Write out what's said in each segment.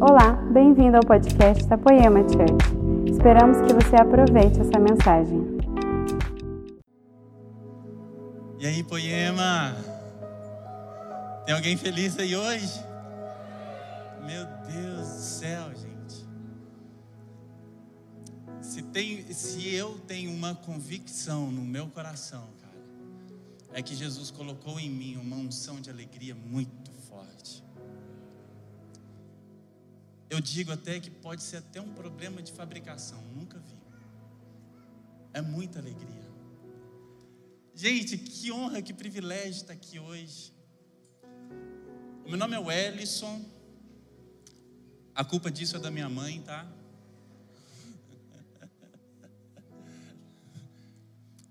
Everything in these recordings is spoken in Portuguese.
Olá, bem-vindo ao podcast da Poema Church. Esperamos que você aproveite essa mensagem. E aí, Poema? Tem alguém feliz aí hoje? Meu Deus do céu, gente. Se, tem, se eu tenho uma convicção no meu coração, cara, é que Jesus colocou em mim uma unção de alegria muito Eu digo até que pode ser até um problema de fabricação, nunca vi. É muita alegria. Gente, que honra, que privilégio estar aqui hoje. Meu nome é Wellison. A culpa disso é da minha mãe, tá?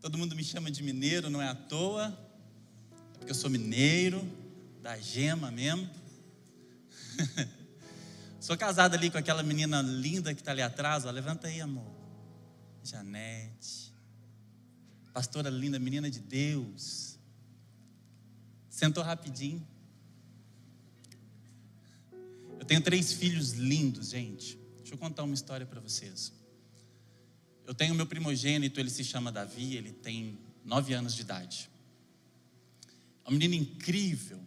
Todo mundo me chama de mineiro, não é à toa. É porque eu sou mineiro, da gema mesmo. Sou casado ali com aquela menina linda que está ali atrás, ó. Levanta aí, amor. Janete. Pastora linda, menina de Deus. Sentou rapidinho. Eu tenho três filhos lindos, gente. Deixa eu contar uma história para vocês. Eu tenho meu primogênito, ele se chama Davi, ele tem nove anos de idade. É um menino incrível.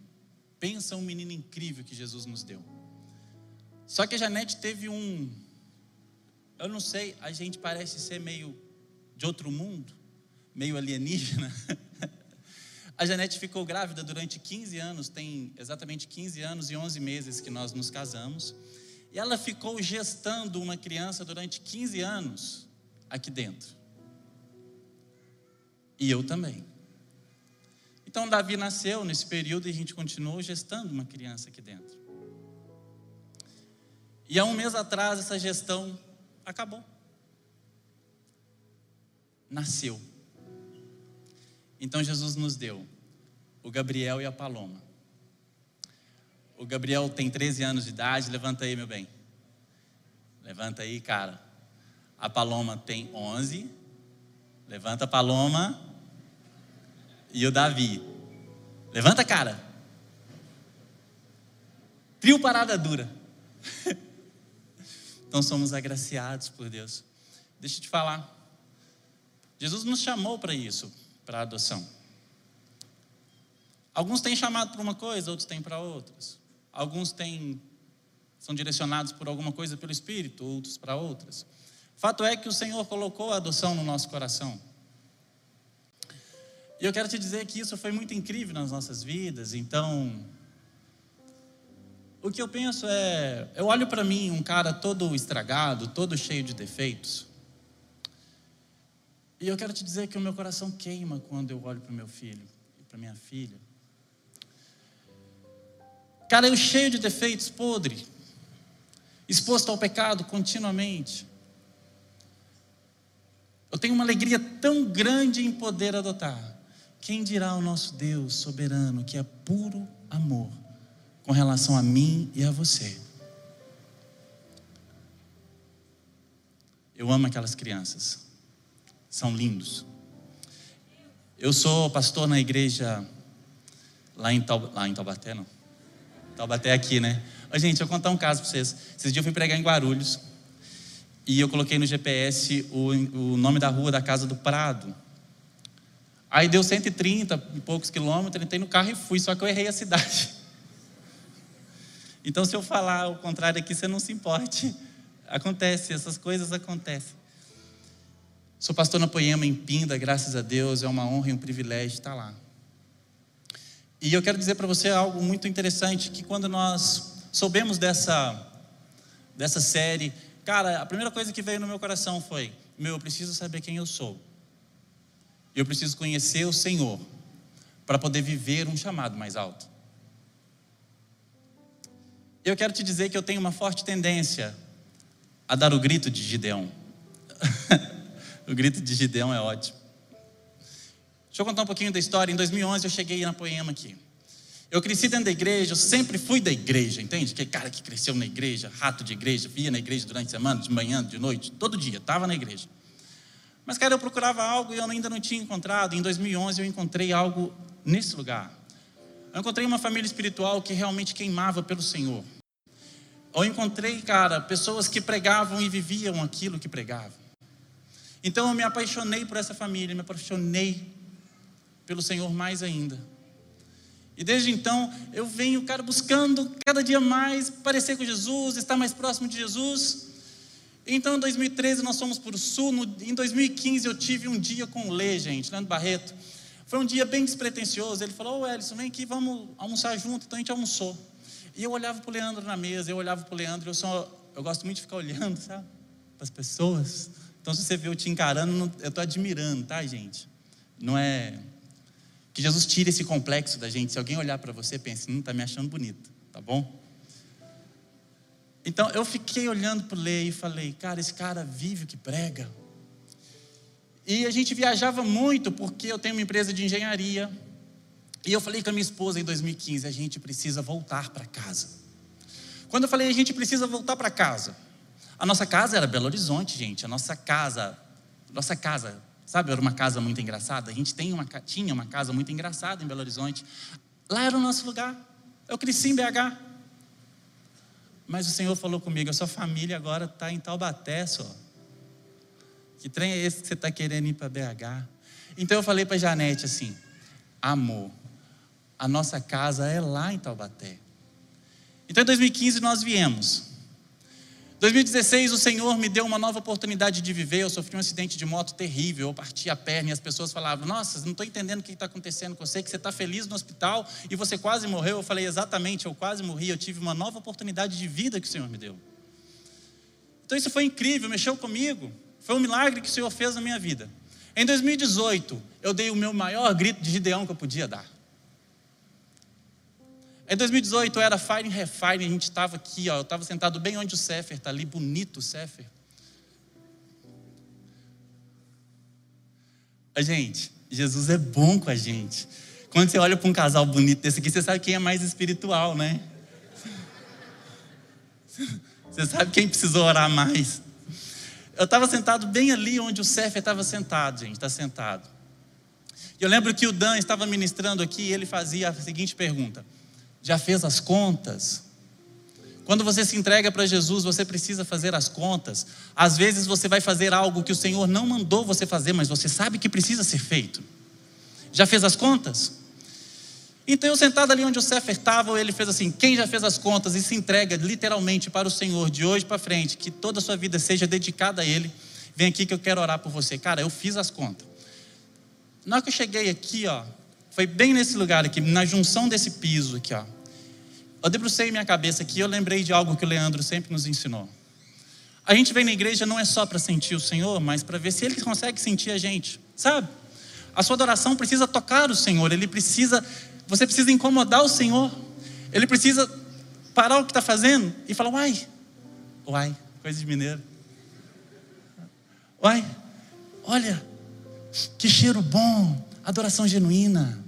Pensa um menino incrível que Jesus nos deu. Só que a Janete teve um. Eu não sei, a gente parece ser meio de outro mundo, meio alienígena. A Janete ficou grávida durante 15 anos, tem exatamente 15 anos e 11 meses que nós nos casamos. E ela ficou gestando uma criança durante 15 anos aqui dentro. E eu também. Então Davi nasceu nesse período e a gente continuou gestando uma criança aqui dentro. E há um mês atrás essa gestão acabou. Nasceu. Então Jesus nos deu o Gabriel e a Paloma. O Gabriel tem 13 anos de idade, levanta aí, meu bem. Levanta aí, cara. A Paloma tem 11. Levanta a Paloma. E o Davi. Levanta, cara. Trio parada dura. Então somos agraciados por Deus. Deixa eu te falar. Jesus nos chamou para isso, para a adoção. Alguns têm chamado para uma coisa, outros têm para outras. Alguns têm são direcionados por alguma coisa pelo Espírito, outros para outras. Fato é que o Senhor colocou a adoção no nosso coração. E eu quero te dizer que isso foi muito incrível nas nossas vidas. Então, o que eu penso é, eu olho para mim, um cara todo estragado, todo cheio de defeitos. E eu quero te dizer que o meu coração queima quando eu olho para o meu filho e para minha filha. Cara, eu cheio de defeitos, podre, exposto ao pecado continuamente. Eu tenho uma alegria tão grande em poder adotar. Quem dirá o nosso Deus soberano, que é puro amor, com relação a mim e a você. Eu amo aquelas crianças, são lindos. Eu sou pastor na igreja lá em, Taub... lá em Taubaté, não? Taubaté é aqui, né? Ô, gente, eu vou contar um caso para vocês. Esses dias eu fui pregar em Guarulhos e eu coloquei no GPS o, o nome da rua da casa do Prado. Aí deu 130 e poucos quilômetros, entrei no carro e fui, só que eu errei a cidade. Então, se eu falar o contrário aqui, você não se importe. Acontece, essas coisas acontecem. Sou pastor na Poema em Pinda, graças a Deus, é uma honra e um privilégio estar lá. E eu quero dizer para você algo muito interessante, que quando nós soubemos dessa, dessa série, cara, a primeira coisa que veio no meu coração foi, meu, eu preciso saber quem eu sou. Eu preciso conhecer o Senhor, para poder viver um chamado mais alto. Eu quero te dizer que eu tenho uma forte tendência a dar o grito de Gideão. o grito de Gideão é ótimo. Deixa eu contar um pouquinho da história. Em 2011 eu cheguei na Poema aqui. Eu cresci dentro da igreja, eu sempre fui da igreja, entende? Aquele cara que cresceu na igreja, rato de igreja, via na igreja durante a semana, de manhã, de noite, todo dia, estava na igreja. Mas, cara, eu procurava algo e eu ainda não tinha encontrado. Em 2011 eu encontrei algo nesse lugar. Eu encontrei uma família espiritual que realmente queimava pelo Senhor. Eu encontrei, cara, pessoas que pregavam e viviam aquilo que pregavam. Então eu me apaixonei por essa família, me apaixonei pelo Senhor mais ainda. E desde então eu venho, cara, buscando cada dia mais parecer com Jesus, estar mais próximo de Jesus. Então em 2013 nós fomos para o sul, em 2015 eu tive um dia com o Lê, gente, Leandro Barreto. Foi um dia bem despretensioso. Ele falou: Ô Elison, vem aqui, vamos almoçar junto. Então a gente almoçou. E eu olhava para o Leandro na mesa, eu olhava para o Leandro, eu, só, eu gosto muito de ficar olhando, sabe? Para as pessoas. Então se você vê eu te encarando, eu estou admirando, tá, gente? Não é. Que Jesus tire esse complexo da gente. Se alguém olhar para você, pense, não está me achando bonito, tá bom? Então eu fiquei olhando para o Lê e falei, cara, esse cara vive o que prega. E a gente viajava muito porque eu tenho uma empresa de engenharia. E eu falei com a minha esposa em 2015: a gente precisa voltar para casa. Quando eu falei a gente precisa voltar para casa, a nossa casa era Belo Horizonte, gente. A nossa casa, nossa casa, sabe, era uma casa muito engraçada. A gente tem uma, tinha uma casa muito engraçada em Belo Horizonte. Lá era o nosso lugar. Eu cresci em BH. Mas o Senhor falou comigo: a sua família agora está em Taubaté só. Que trem é esse que você está querendo ir para BH? Então eu falei para a Janete assim: amor, a nossa casa é lá em Taubaté. Então em 2015 nós viemos. 2016 o Senhor me deu uma nova oportunidade de viver. Eu sofri um acidente de moto terrível, eu parti a perna e as pessoas falavam: Nossa, não estou entendendo o que está acontecendo com você, que você está feliz no hospital e você quase morreu. Eu falei: Exatamente, eu quase morri. Eu tive uma nova oportunidade de vida que o Senhor me deu. Então isso foi incrível, mexeu comigo. Foi um milagre que o Senhor fez na minha vida. Em 2018, eu dei o meu maior grito de Gideão que eu podia dar. Em 2018 era Fire and Refine, a gente estava aqui, ó, eu estava sentado bem onde o Sefer está ali, bonito o Sefer. Gente, Jesus é bom com a gente. Quando você olha para um casal bonito desse aqui, você sabe quem é mais espiritual, né? Você sabe quem precisou orar mais. Eu estava sentado bem ali onde o Sefer estava sentado, gente, está sentado. E eu lembro que o Dan estava ministrando aqui e ele fazia a seguinte pergunta: Já fez as contas? Quando você se entrega para Jesus, você precisa fazer as contas. Às vezes você vai fazer algo que o Senhor não mandou você fazer, mas você sabe que precisa ser feito. Já fez as contas? Então eu sentado ali onde o Sefer estava, ele fez assim: quem já fez as contas e se entrega literalmente para o Senhor de hoje para frente, que toda a sua vida seja dedicada a Ele, vem aqui que eu quero orar por você. Cara, eu fiz as contas. Na hora que eu cheguei aqui, ó, foi bem nesse lugar aqui, na junção desse piso aqui, ó. Eu debrucei minha cabeça aqui eu lembrei de algo que o Leandro sempre nos ensinou. A gente vem na igreja não é só para sentir o Senhor, mas para ver se Ele consegue sentir a gente, sabe? A sua adoração precisa tocar o Senhor, Ele precisa você precisa incomodar o Senhor. Ele precisa parar o que está fazendo e falar: Uai, uai, coisa de mineiro. Uai, olha, que cheiro bom, adoração genuína.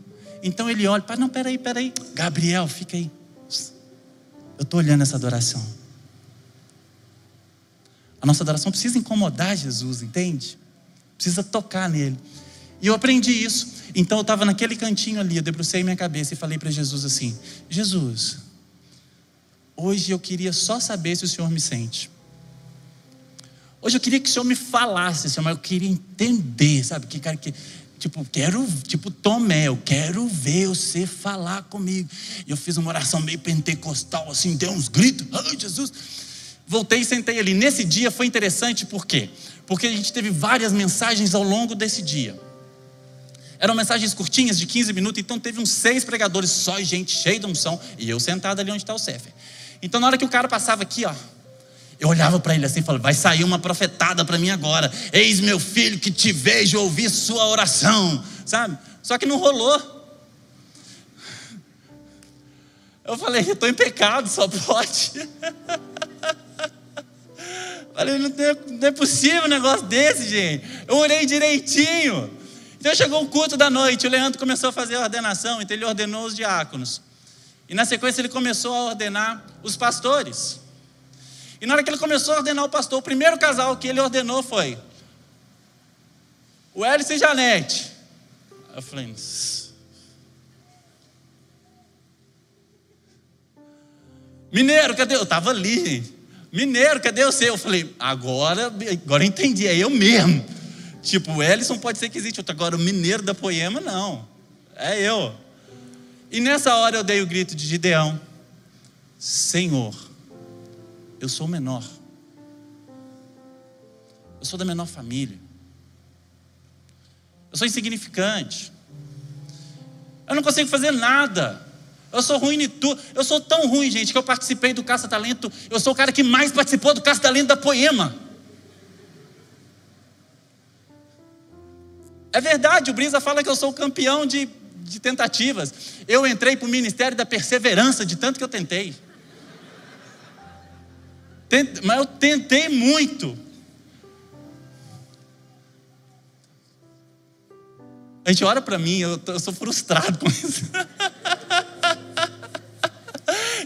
Então ele olha, não, peraí, peraí, Gabriel, fica aí. Eu estou olhando essa adoração. A nossa adoração precisa incomodar Jesus, entende? Precisa tocar nele. E eu aprendi isso. Então eu estava naquele cantinho ali, eu debrucei minha cabeça e falei para Jesus assim: Jesus, hoje eu queria só saber se o Senhor me sente. Hoje eu queria que o Senhor me falasse, Senhor, mas eu queria entender, sabe? Que cara que tipo, quero, tipo Tomé, eu quero ver você falar comigo. E eu fiz uma oração meio pentecostal assim, dei uns gritos, ai Jesus. Voltei e sentei ali. Nesse dia foi interessante, por quê? Porque a gente teve várias mensagens ao longo desse dia. Eram mensagens curtinhas, de 15 minutos, então teve uns seis pregadores, só gente cheia de unção, e eu sentado ali onde está o Cefer. Então na hora que o cara passava aqui, ó, eu olhava para ele assim e falava: vai sair uma profetada para mim agora. Eis meu filho que te vejo ouvir sua oração, sabe? Só que não rolou. Eu falei: eu estou em pecado, só pode. Falei: não é, não é possível um negócio desse, gente. Eu orei direitinho. Então chegou o culto da noite, o Leandro começou a fazer a ordenação, então ele ordenou os diáconos. E na sequência ele começou a ordenar os pastores. E na hora que ele começou a ordenar o pastor, o primeiro casal que ele ordenou foi o Hélice e Janete. Eu falei, Mineiro, cadê? Eu estava ali. Mineiro, cadê você? Eu falei, agora, agora entendi, é eu mesmo. Tipo, o Ellison pode ser que existe outro, agora o mineiro da poema, não. É eu. E nessa hora eu dei o grito de Gideão: Senhor, eu sou o menor. Eu sou da menor família. Eu sou insignificante. Eu não consigo fazer nada. Eu sou ruim em tudo. Eu sou tão ruim, gente, que eu participei do Caça Talento. Eu sou o cara que mais participou do Caça Talento da Poema. É verdade, o Brisa fala que eu sou campeão de, de tentativas. Eu entrei para o Ministério da Perseverança, de tanto que eu tentei. Mas eu tentei muito. A gente olha para mim, eu, eu sou frustrado com isso.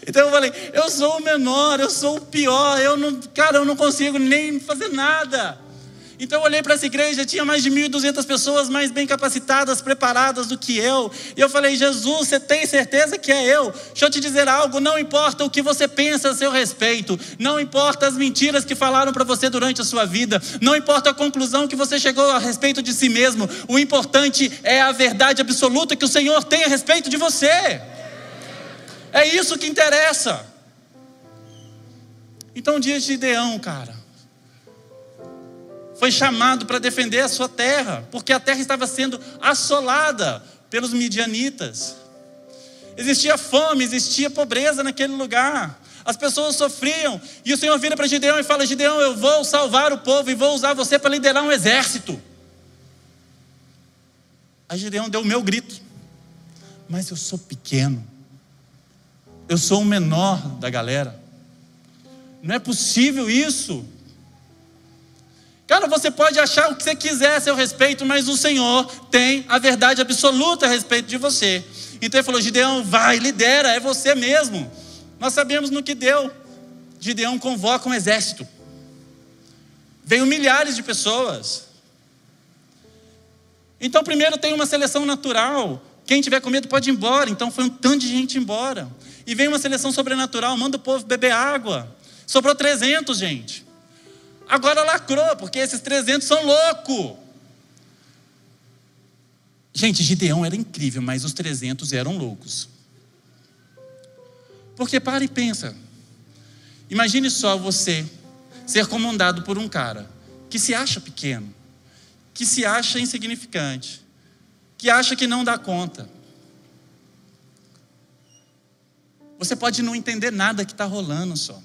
Então eu falei, eu sou o menor, eu sou o pior, eu não, cara, eu não consigo nem fazer nada. Então eu olhei para essa igreja, tinha mais de 1.200 pessoas mais bem capacitadas, preparadas do que eu. E eu falei, Jesus, você tem certeza que é eu? Deixa eu te dizer algo, não importa o que você pensa a seu respeito, não importa as mentiras que falaram para você durante a sua vida, não importa a conclusão que você chegou a respeito de si mesmo, o importante é a verdade absoluta que o Senhor tem a respeito de você. É isso que interessa. Então, dias de Gideão, cara, foi chamado para defender a sua terra, porque a terra estava sendo assolada pelos midianitas. Existia fome, existia pobreza naquele lugar. As pessoas sofriam. E o Senhor vira para Gideão e fala: Gideão, eu vou salvar o povo e vou usar você para liderar um exército. Aí Gideão deu o meu grito. Mas eu sou pequeno. Eu sou o menor da galera. Não é possível isso. Cara, você pode achar o que você quiser a seu respeito, mas o Senhor tem a verdade absoluta a respeito de você. Então ele falou: Gideão, vai, lidera, é você mesmo. Nós sabemos no que deu. Gideão convoca um exército. Veio milhares de pessoas. Então, primeiro tem uma seleção natural. Quem tiver com medo pode ir embora. Então, foi um tanto de gente embora. E vem uma seleção sobrenatural, manda o povo beber água. Sobrou 300, gente. Agora lacrou, porque esses 300 são loucos. Gente, Gideão era incrível, mas os 300 eram loucos. Porque para e pensa. Imagine só você ser comandado por um cara que se acha pequeno, que se acha insignificante, que acha que não dá conta. Você pode não entender nada que está rolando só.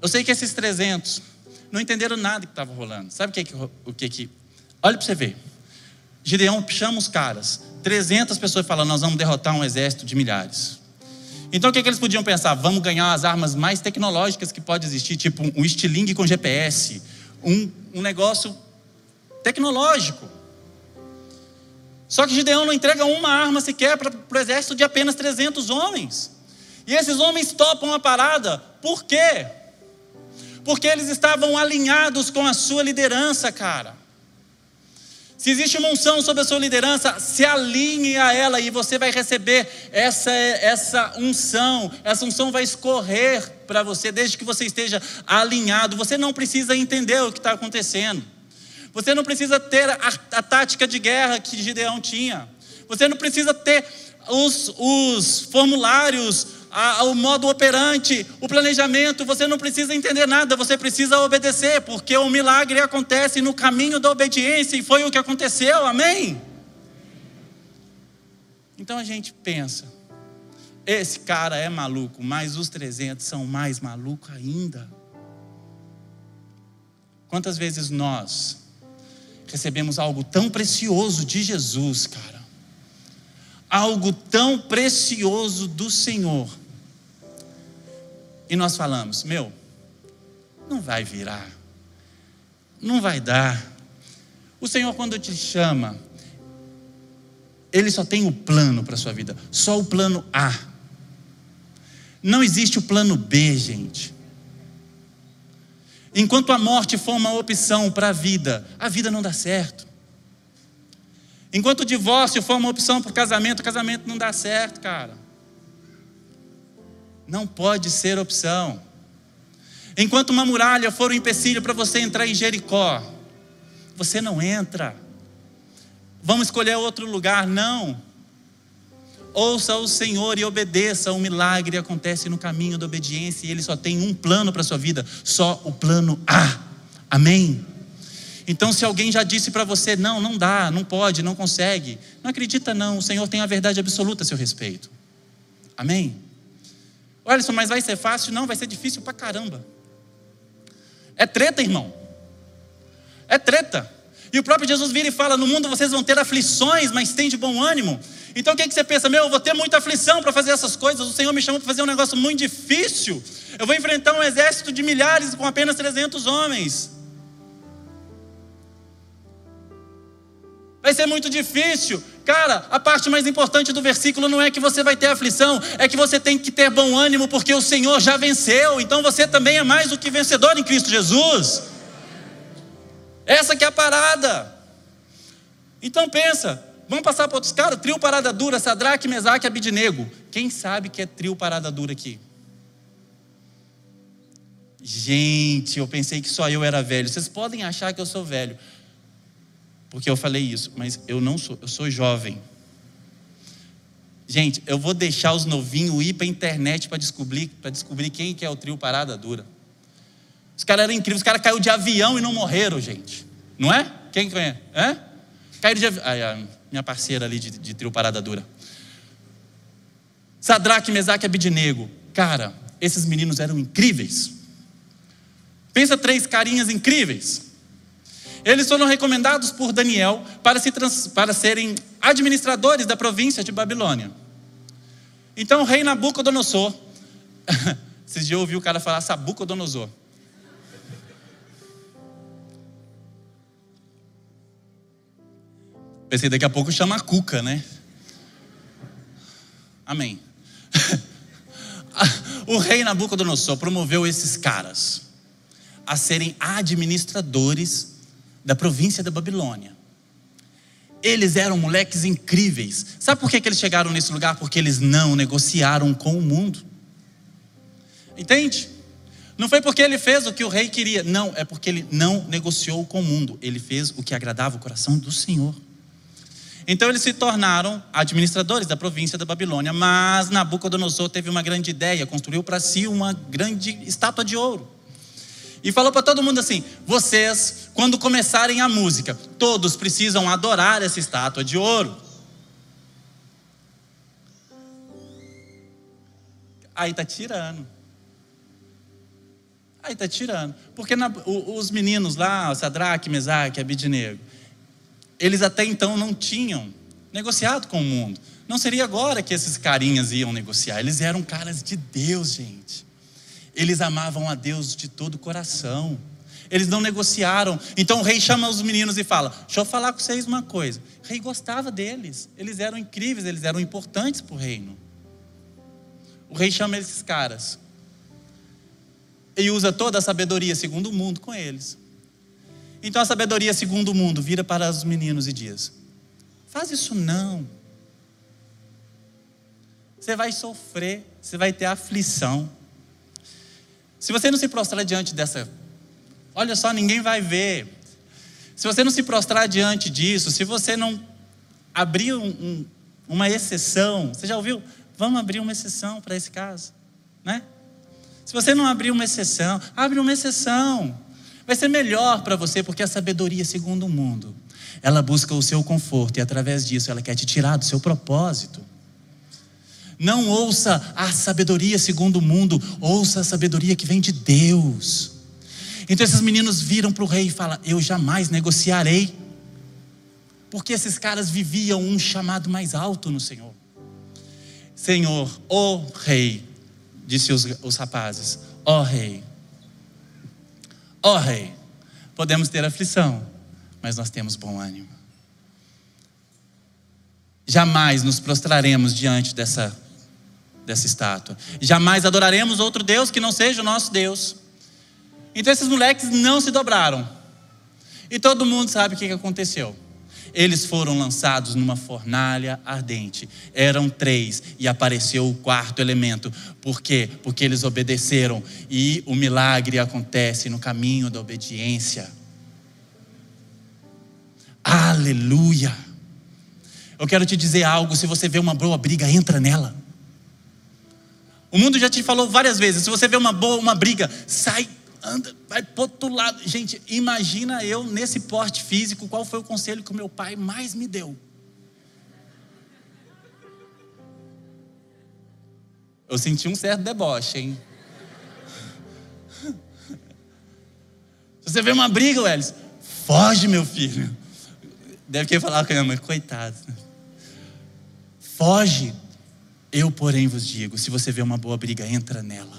Eu sei que esses 300 não entenderam nada que estava rolando. Sabe o que, o que que. Olha para você ver. Gideão chama os caras. 300 pessoas falam: Nós vamos derrotar um exército de milhares. Então o que, que eles podiam pensar? Vamos ganhar as armas mais tecnológicas que pode existir, tipo um estilingue com GPS, um, um negócio tecnológico. Só que Gideão não entrega uma arma sequer para o exército de apenas 300 homens. E esses homens topam a parada. Por quê? Porque eles estavam alinhados com a sua liderança, cara. Se existe uma unção sobre a sua liderança, se alinhe a ela e você vai receber essa, essa unção. Essa unção vai escorrer para você desde que você esteja alinhado. Você não precisa entender o que está acontecendo. Você não precisa ter a, a tática de guerra que Gideão tinha. Você não precisa ter os, os formulários, a, o modo operante, o planejamento. Você não precisa entender nada, você precisa obedecer, porque o milagre acontece no caminho da obediência e foi o que aconteceu, amém? Então a gente pensa, esse cara é maluco, mas os 300 são mais malucos ainda. Quantas vezes nós recebemos algo tão precioso de Jesus, cara. Algo tão precioso do Senhor. E nós falamos: meu, não vai virar, não vai dar. O Senhor, quando te chama, Ele só tem o plano para a sua vida, só o plano A. Não existe o plano B, gente. Enquanto a morte for uma opção para a vida, a vida não dá certo. Enquanto o divórcio for uma opção para o casamento, o casamento não dá certo, cara. Não pode ser opção. Enquanto uma muralha for um empecilho para você entrar em Jericó, você não entra. Vamos escolher outro lugar? Não. Ouça o Senhor e obedeça. Um milagre acontece no caminho da obediência e Ele só tem um plano para a sua vida, só o plano A. Amém? Então, se alguém já disse para você, não, não dá, não pode, não consegue, não acredita, não. O Senhor tem a verdade absoluta a seu respeito. Amém? Olha só, mas vai ser fácil? Não, vai ser difícil para caramba. É treta, irmão. É treta. E o próprio Jesus vira e fala: No mundo vocês vão ter aflições, mas tem de bom ânimo. Então o que, que você pensa? Meu, eu vou ter muita aflição para fazer essas coisas. O Senhor me chamou para fazer um negócio muito difícil. Eu vou enfrentar um exército de milhares com apenas 300 homens. Vai ser muito difícil. Cara, a parte mais importante do versículo não é que você vai ter aflição, é que você tem que ter bom ânimo, porque o Senhor já venceu. Então você também é mais do que vencedor em Cristo Jesus. Essa que é a parada. Então pensa, vamos passar para outros caras, trio parada dura, Sadraque, Mesaque, Abidinego. Quem sabe que é trio parada dura aqui? Gente, eu pensei que só eu era velho. Vocês podem achar que eu sou velho, porque eu falei isso, mas eu não sou, eu sou jovem. Gente, eu vou deixar os novinhos ir para a internet para descobrir, para descobrir quem que é o trio Parada Dura. Os caras eram incríveis, os caras caíram de avião e não morreram, gente. Não é? Quem conhece? É? Caíram de avião. Minha parceira ali de, de trio Parada Dura. Sadraque, Mesaque e Abidinego. Cara, esses meninos eram incríveis. Pensa três carinhas incríveis. Eles foram recomendados por Daniel para, se trans, para serem administradores da província de Babilônia. Então o rei Nabucodonosor, vocês já ouviram o cara falar Sabucodonosor. Pensei, daqui a pouco chama a Cuca, né? Amém. o rei Nabucodonosor promoveu esses caras a serem administradores da província da Babilônia. Eles eram moleques incríveis. Sabe por que, eles chegaram nesse lugar? Porque eles não negociaram com o mundo. Entende? Não foi porque ele fez o que o rei queria. Não, é porque ele não negociou com o mundo. Ele fez o que agradava o coração do Senhor. Então eles se tornaram administradores da província da Babilônia. Mas Nabucodonosor teve uma grande ideia, construiu para si uma grande estátua de ouro e falou para todo mundo assim: vocês, quando começarem a música, todos precisam adorar essa estátua de ouro. Aí tá tirando. Aí tá tirando. Porque na, os meninos lá, Sadraque, Mesaque, Abidinego, eles até então não tinham negociado com o mundo. Não seria agora que esses carinhas iam negociar. Eles eram caras de Deus, gente. Eles amavam a Deus de todo o coração. Eles não negociaram. Então o rei chama os meninos e fala: Deixa eu falar com vocês uma coisa. O rei gostava deles. Eles eram incríveis, eles eram importantes para o reino. O rei chama esses caras. E usa toda a sabedoria segundo o mundo com eles. Então a sabedoria segundo o mundo vira para os meninos e diz: Faz isso não. Você vai sofrer, você vai ter aflição. Se você não se prostrar diante dessa, olha só, ninguém vai ver. Se você não se prostrar diante disso, se você não abrir um, um, uma exceção, você já ouviu? Vamos abrir uma exceção para esse caso, né? Se você não abrir uma exceção, abre uma exceção. Vai ser melhor para você, porque a sabedoria, segundo o mundo, ela busca o seu conforto e através disso ela quer te tirar do seu propósito. Não ouça a sabedoria segundo o mundo, ouça a sabedoria que vem de Deus. Então esses meninos viram para o rei e falam: Eu jamais negociarei. Porque esses caras viviam um chamado mais alto no Senhor. Senhor, ó oh rei, disse os, os rapazes, ó oh rei, ó oh rei, podemos ter aflição, mas nós temos bom ânimo. Jamais nos prostraremos diante dessa dessa estátua. Jamais adoraremos outro Deus que não seja o nosso Deus. Então esses moleques não se dobraram. E todo mundo sabe o que aconteceu. Eles foram lançados numa fornalha ardente. Eram três e apareceu o quarto elemento. Por quê? Porque eles obedeceram e o milagre acontece no caminho da obediência. Aleluia! Eu quero te dizer algo: se você vê uma boa briga, entra nela. O mundo já te falou várias vezes: se você vê uma boa uma briga, sai anda, vai para outro lado. Gente, imagina eu nesse porte físico, qual foi o conselho que o meu pai mais me deu? Eu senti um certo deboche, hein? Se você vê uma briga, Welles, foge, meu filho. Deve querer falar com a minha mãe, coitado. Foge. Eu, porém, vos digo: se você vê uma boa briga, entra nela.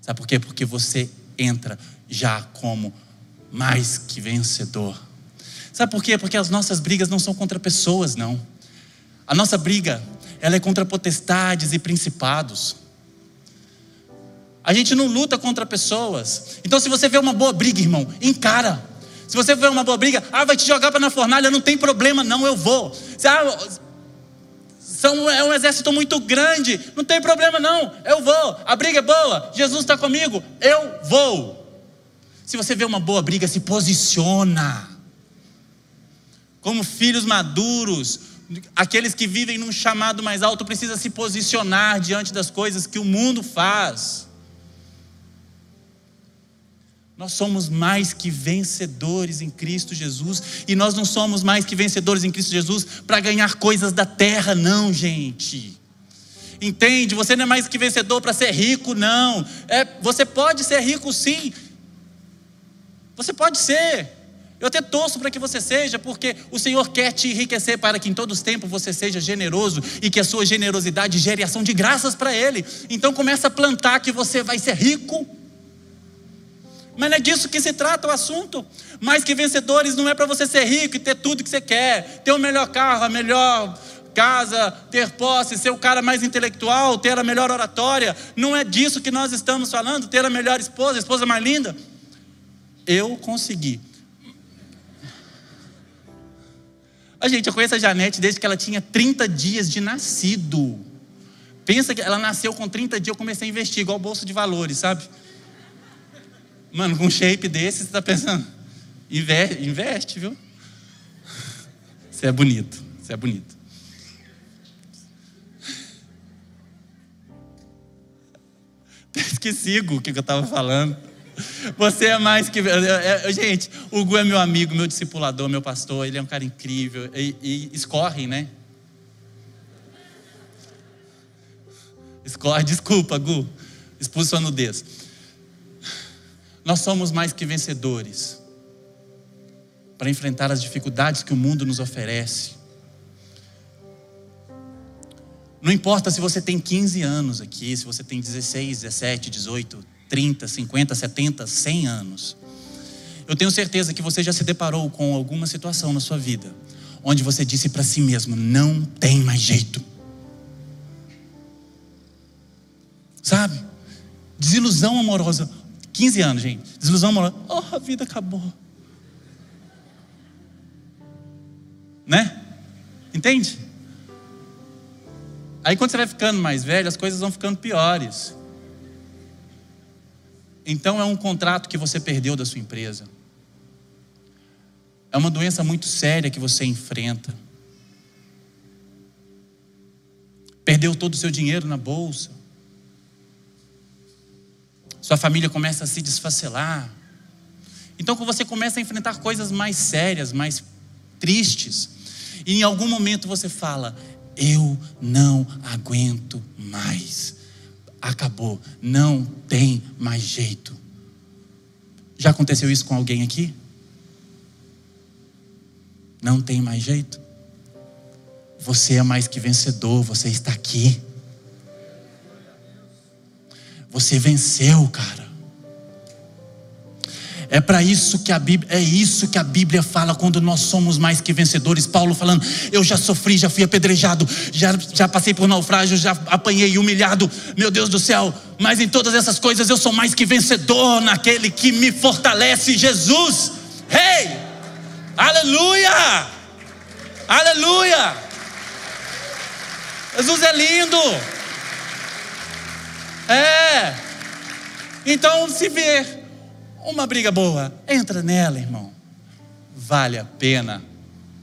Sabe por quê? Porque você entra já como mais que vencedor. Sabe por quê? Porque as nossas brigas não são contra pessoas, não. A nossa briga, ela é contra potestades e principados. A gente não luta contra pessoas. Então, se você vê uma boa briga, irmão, encara. Se você vê uma boa briga, ah, vai te jogar para na fornalha, não tem problema, não, eu vou. Ah, são, é um exército muito grande, não tem problema não, eu vou, a briga é boa, Jesus está comigo, eu vou. Se você vê uma boa briga, se posiciona. Como filhos maduros, aqueles que vivem num chamado mais alto, precisa se posicionar diante das coisas que o mundo faz. Nós somos mais que vencedores em Cristo Jesus, e nós não somos mais que vencedores em Cristo Jesus para ganhar coisas da terra, não, gente. Entende? Você não é mais que vencedor para ser rico, não. É, você pode ser rico sim. Você pode ser. Eu até torço para que você seja, porque o Senhor quer te enriquecer para que em todos os tempos você seja generoso e que a sua generosidade gere ação de graças para Ele. Então começa a plantar que você vai ser rico mas não é disso que se trata o assunto. Mais que vencedores não é para você ser rico e ter tudo que você quer, ter o melhor carro, a melhor casa, ter posse, ser o cara mais intelectual, ter a melhor oratória. Não é disso que nós estamos falando, ter a melhor esposa, a esposa mais linda. Eu consegui. A gente, eu conheço a Janete desde que ela tinha 30 dias de nascido. Pensa que ela nasceu com 30 dias, eu comecei a investir, igual bolsa de valores, sabe? Mano, com um shape desse, você está pensando, investe, investe, viu? Você é bonito, você é bonito. Esqueci, Gu, o que eu estava falando. Você é mais que. Gente, o Gu é meu amigo, meu discipulador, meu pastor. Ele é um cara incrível. E, e escorre, né? Escorre, desculpa, Gu. Expulsa sua nudez. Nós somos mais que vencedores para enfrentar as dificuldades que o mundo nos oferece. Não importa se você tem 15 anos aqui, se você tem 16, 17, 18, 30, 50, 70, 100 anos. Eu tenho certeza que você já se deparou com alguma situação na sua vida onde você disse para si mesmo: não tem mais jeito. Sabe? Desilusão amorosa. 15 anos, gente. Desilusão amorosa. Oh, a vida acabou. Né? Entende? Aí quando você vai ficando mais velho, as coisas vão ficando piores. Então é um contrato que você perdeu da sua empresa. É uma doença muito séria que você enfrenta. Perdeu todo o seu dinheiro na bolsa sua família começa a se desfacelar. Então, você começa a enfrentar coisas mais sérias, mais tristes, e em algum momento você fala: Eu não aguento mais. Acabou, não tem mais jeito. Já aconteceu isso com alguém aqui? Não tem mais jeito? Você é mais que vencedor, você está aqui. Você venceu, cara. É para isso que a Bíblia, é isso que a Bíblia fala quando nós somos mais que vencedores. Paulo falando: "Eu já sofri, já fui apedrejado, já, já passei por naufrágio, já apanhei humilhado, meu Deus do céu, mas em todas essas coisas eu sou mais que vencedor naquele que me fortalece, Jesus". Hey! Aleluia! Aleluia! Jesus é lindo. É. Então, se ver uma briga boa, entra nela, irmão. Vale a pena.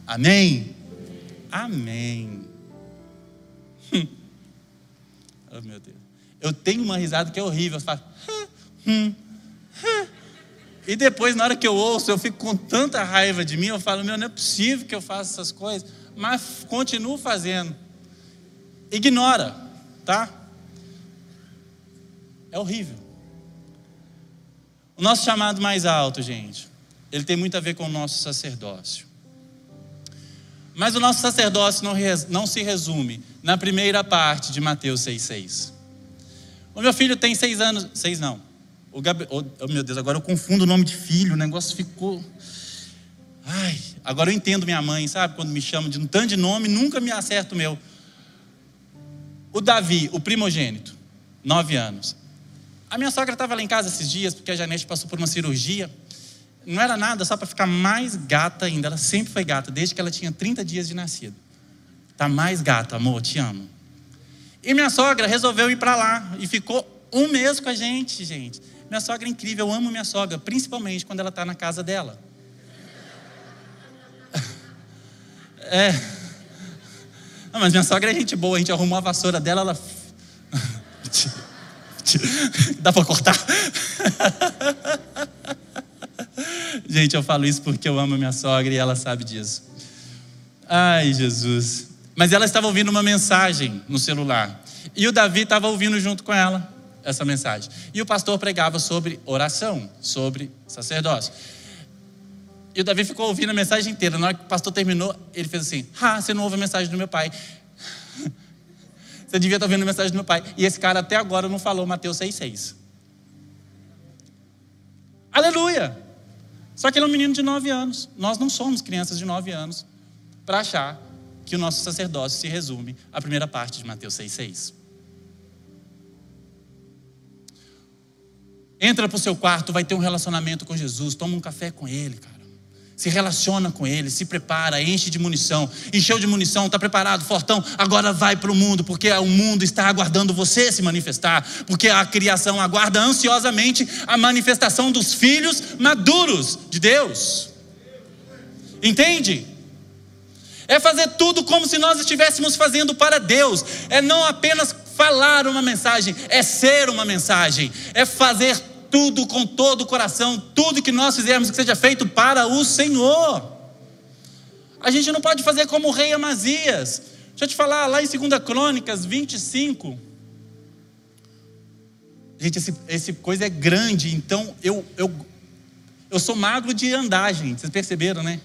Amém? Amém. oh, meu Deus. Eu tenho uma risada que é horrível. Eu falo, hum, hum. E depois, na hora que eu ouço, eu fico com tanta raiva de mim, eu falo, meu, não é possível que eu faça essas coisas, mas continuo fazendo. Ignora, tá? É horrível. O nosso chamado mais alto, gente, ele tem muito a ver com o nosso sacerdócio. Mas o nosso sacerdócio não, não se resume na primeira parte de Mateus 6,6. O meu filho tem seis anos, seis não, o Gabriel, oh, meu Deus, agora eu confundo o nome de filho, o negócio ficou. Ai, agora eu entendo minha mãe, sabe? Quando me chamam de um tanto de nome, nunca me acerta o meu. O Davi, o primogênito, nove anos. A minha sogra estava lá em casa esses dias, porque a Janete passou por uma cirurgia. Não era nada, só para ficar mais gata ainda. Ela sempre foi gata, desde que ela tinha 30 dias de nascido. Tá mais gata, amor, te amo. E minha sogra resolveu ir para lá e ficou um mês com a gente, gente. Minha sogra é incrível, eu amo minha sogra, principalmente quando ela está na casa dela. É. Não, mas minha sogra é gente boa, a gente arrumou a vassoura dela, ela. Dá para cortar? Gente, eu falo isso porque eu amo minha sogra e ela sabe disso. Ai, Jesus. Mas ela estava ouvindo uma mensagem no celular. E o Davi estava ouvindo junto com ela essa mensagem. E o pastor pregava sobre oração, sobre sacerdócio. E o Davi ficou ouvindo a mensagem inteira. Na hora que o pastor terminou, ele fez assim: Ah, você não ouve a mensagem do meu pai. Você devia estar ouvindo a mensagem do meu pai. E esse cara até agora não falou Mateus 6,6. Aleluia! Só que ele é um menino de 9 anos. Nós não somos crianças de 9 anos para achar que o nosso sacerdócio se resume à primeira parte de Mateus 6,6. Entra para o seu quarto, vai ter um relacionamento com Jesus, toma um café com Ele, cara. Se relaciona com Ele, se prepara, enche de munição. Encheu de munição, está preparado, fortão, agora vai para o mundo, porque o mundo está aguardando você se manifestar, porque a criação aguarda ansiosamente a manifestação dos filhos maduros de Deus. Entende? É fazer tudo como se nós estivéssemos fazendo para Deus, é não apenas falar uma mensagem, é ser uma mensagem, é fazer tudo com todo o coração, tudo que nós fizermos que seja feito para o Senhor. A gente não pode fazer como o rei Amazias. Deixa eu te falar, lá em 2 Crônicas 25. Gente, esse, esse coisa é grande, então eu, eu, eu sou magro de andar, gente. Vocês perceberam, né?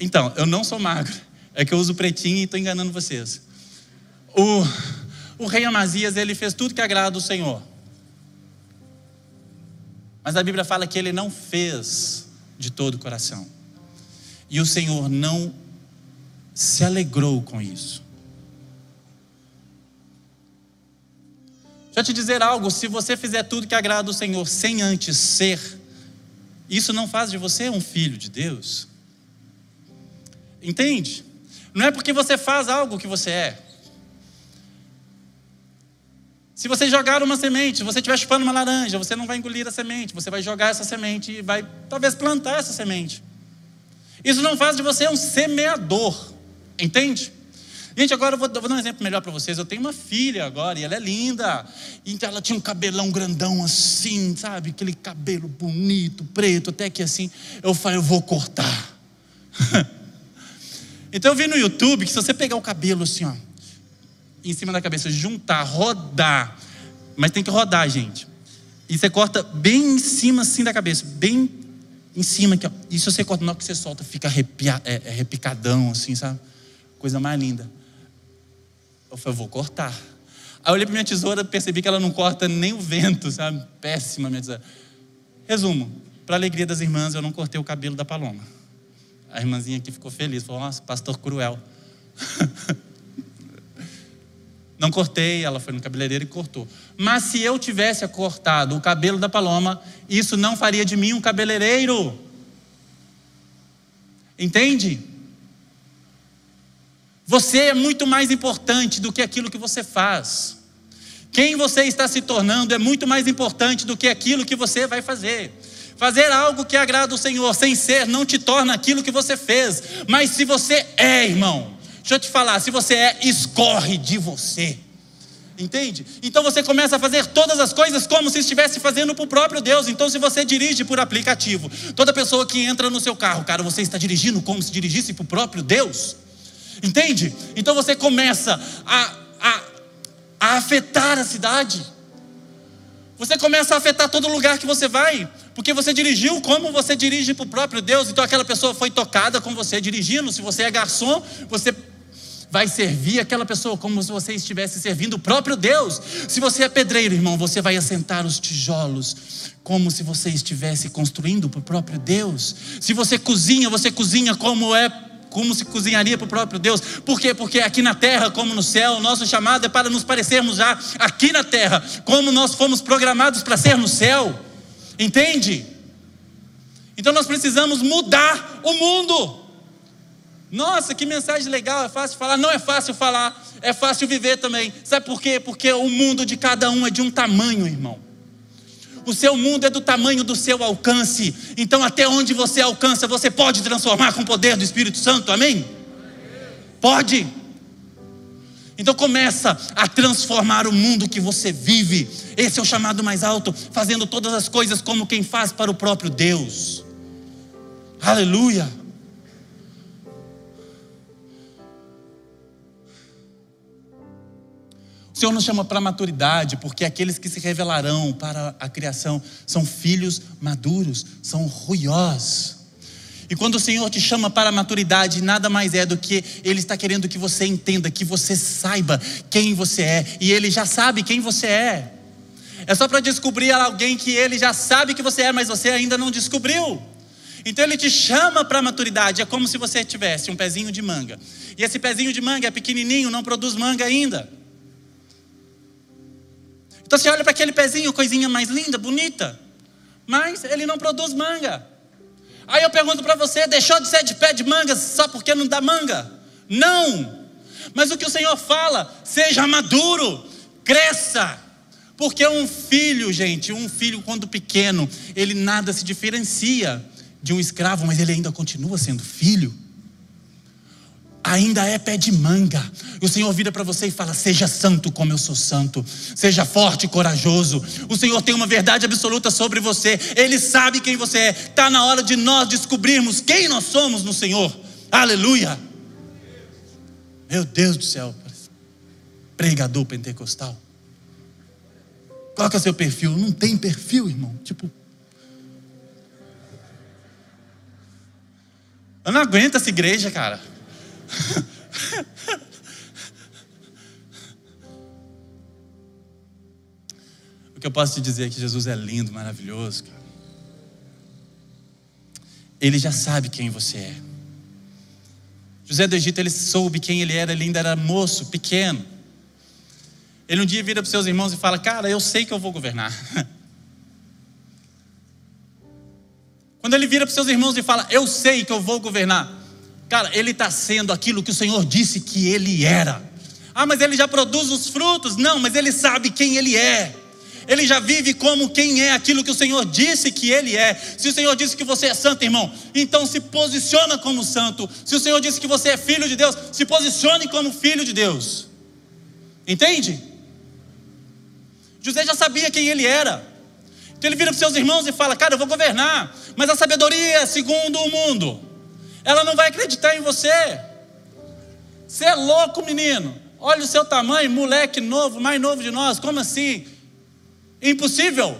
Então, eu não sou magro. É que eu uso pretinho e estou enganando vocês. O, o rei Amazias, ele fez tudo que agrada o Senhor. Mas a Bíblia fala que ele não fez de todo o coração. E o Senhor não se alegrou com isso. Deixa eu te dizer algo: se você fizer tudo que agrada o Senhor sem antes ser, isso não faz de você um filho de Deus. Entende? Não é porque você faz algo que você é. Se você jogar uma semente, se você estiver chupando uma laranja, você não vai engolir a semente, você vai jogar essa semente e vai talvez plantar essa semente. Isso não faz de você um semeador, entende? Gente, agora eu vou, vou dar um exemplo melhor para vocês. Eu tenho uma filha agora e ela é linda. Então ela tinha um cabelão grandão assim, sabe? Aquele cabelo bonito, preto, até que assim. Eu falei, eu vou cortar. então eu vi no YouTube que se você pegar o cabelo assim, ó, em cima da cabeça, juntar, rodar. Mas tem que rodar, gente. E você corta bem em cima assim da cabeça, bem em cima aqui, ó. E se você corta, na hora que você solta, fica arrepia, é, é repicadão, assim, sabe? Coisa mais linda. Eu falei, vou cortar. Aí eu olhei para minha tesoura percebi que ela não corta nem o vento, sabe? Péssima minha tesoura. Resumo, para alegria das irmãs, eu não cortei o cabelo da Paloma. A irmãzinha aqui ficou feliz, falou, nossa, pastor cruel. Não cortei, ela foi no cabeleireiro e cortou. Mas se eu tivesse cortado o cabelo da Paloma, isso não faria de mim um cabeleireiro. Entende? Você é muito mais importante do que aquilo que você faz. Quem você está se tornando é muito mais importante do que aquilo que você vai fazer. Fazer algo que agrada o Senhor sem ser não te torna aquilo que você fez. Mas se você é, irmão, deixa eu te falar, se você é, escorre de você. Entende? Então você começa a fazer todas as coisas como se estivesse fazendo para o próprio Deus. Então, se você dirige por aplicativo, toda pessoa que entra no seu carro, cara, você está dirigindo como se dirigisse para o próprio Deus. Entende? Então você começa a, a, a afetar a cidade. Você começa a afetar todo lugar que você vai, porque você dirigiu como você dirige para o próprio Deus. Então aquela pessoa foi tocada com você dirigindo. Se você é garçom, você vai servir aquela pessoa como se você estivesse servindo o próprio Deus. Se você é pedreiro, irmão, você vai assentar os tijolos como se você estivesse construindo para o próprio Deus. Se você cozinha, você cozinha como é como se cozinharia para o próprio Deus. Por quê? Porque aqui na terra, como no céu, nosso chamado é para nos parecermos já aqui na terra, como nós fomos programados para ser no céu. Entende? Então nós precisamos mudar o mundo. Nossa, que mensagem legal, é fácil falar. Não é fácil falar, é fácil viver também. Sabe por quê? Porque o mundo de cada um é de um tamanho, irmão. O seu mundo é do tamanho do seu alcance. Então, até onde você alcança, você pode transformar com o poder do Espírito Santo, amém? Pode. Então começa a transformar o mundo que você vive. Esse é o chamado mais alto, fazendo todas as coisas como quem faz para o próprio Deus. Aleluia. O Senhor nos chama para maturidade, porque aqueles que se revelarão para a criação são filhos maduros, são ruiós. E quando o Senhor te chama para a maturidade, nada mais é do que Ele está querendo que você entenda, que você saiba quem você é, e Ele já sabe quem você é. É só para descobrir alguém que Ele já sabe que você é, mas você ainda não descobriu. Então Ele te chama para a maturidade, é como se você tivesse um pezinho de manga, e esse pezinho de manga é pequenininho, não produz manga ainda. Então você olha para aquele pezinho, coisinha mais linda, bonita, mas ele não produz manga. Aí eu pergunto para você: deixou de ser de pé de manga só porque não dá manga? Não. Mas o que o Senhor fala, seja maduro, cresça. Porque um filho, gente, um filho quando pequeno, ele nada se diferencia de um escravo, mas ele ainda continua sendo filho ainda é pé de manga. O Senhor vira para você e fala: Seja santo como eu sou santo, seja forte e corajoso. O Senhor tem uma verdade absoluta sobre você, Ele sabe quem você é. Está na hora de nós descobrirmos quem nós somos no Senhor. Aleluia. Meu Deus do céu, pregador pentecostal. Qual que é o seu perfil? Não tem perfil, irmão. Tipo. Eu não aguento essa igreja, cara. o que eu posso te dizer é que Jesus é lindo, maravilhoso, cara. Ele já sabe quem você é. José do Egito, ele soube quem ele era, ele ainda era moço, pequeno. Ele um dia vira para os seus irmãos e fala: Cara, eu sei que eu vou governar. Quando ele vira para os seus irmãos e fala: Eu sei que eu vou governar. Cara, ele está sendo aquilo que o Senhor disse que ele era. Ah, mas ele já produz os frutos? Não, mas ele sabe quem ele é. Ele já vive como quem é aquilo que o Senhor disse que ele é. Se o Senhor disse que você é santo, irmão, então se posiciona como santo. Se o Senhor disse que você é filho de Deus, se posicione como filho de Deus. Entende? José já sabia quem ele era. Então ele vira para os seus irmãos e fala: Cara, eu vou governar, mas a sabedoria é segundo o mundo ela não vai acreditar em você. Você é louco, menino. Olha o seu tamanho, moleque novo, mais novo de nós. Como assim? Impossível.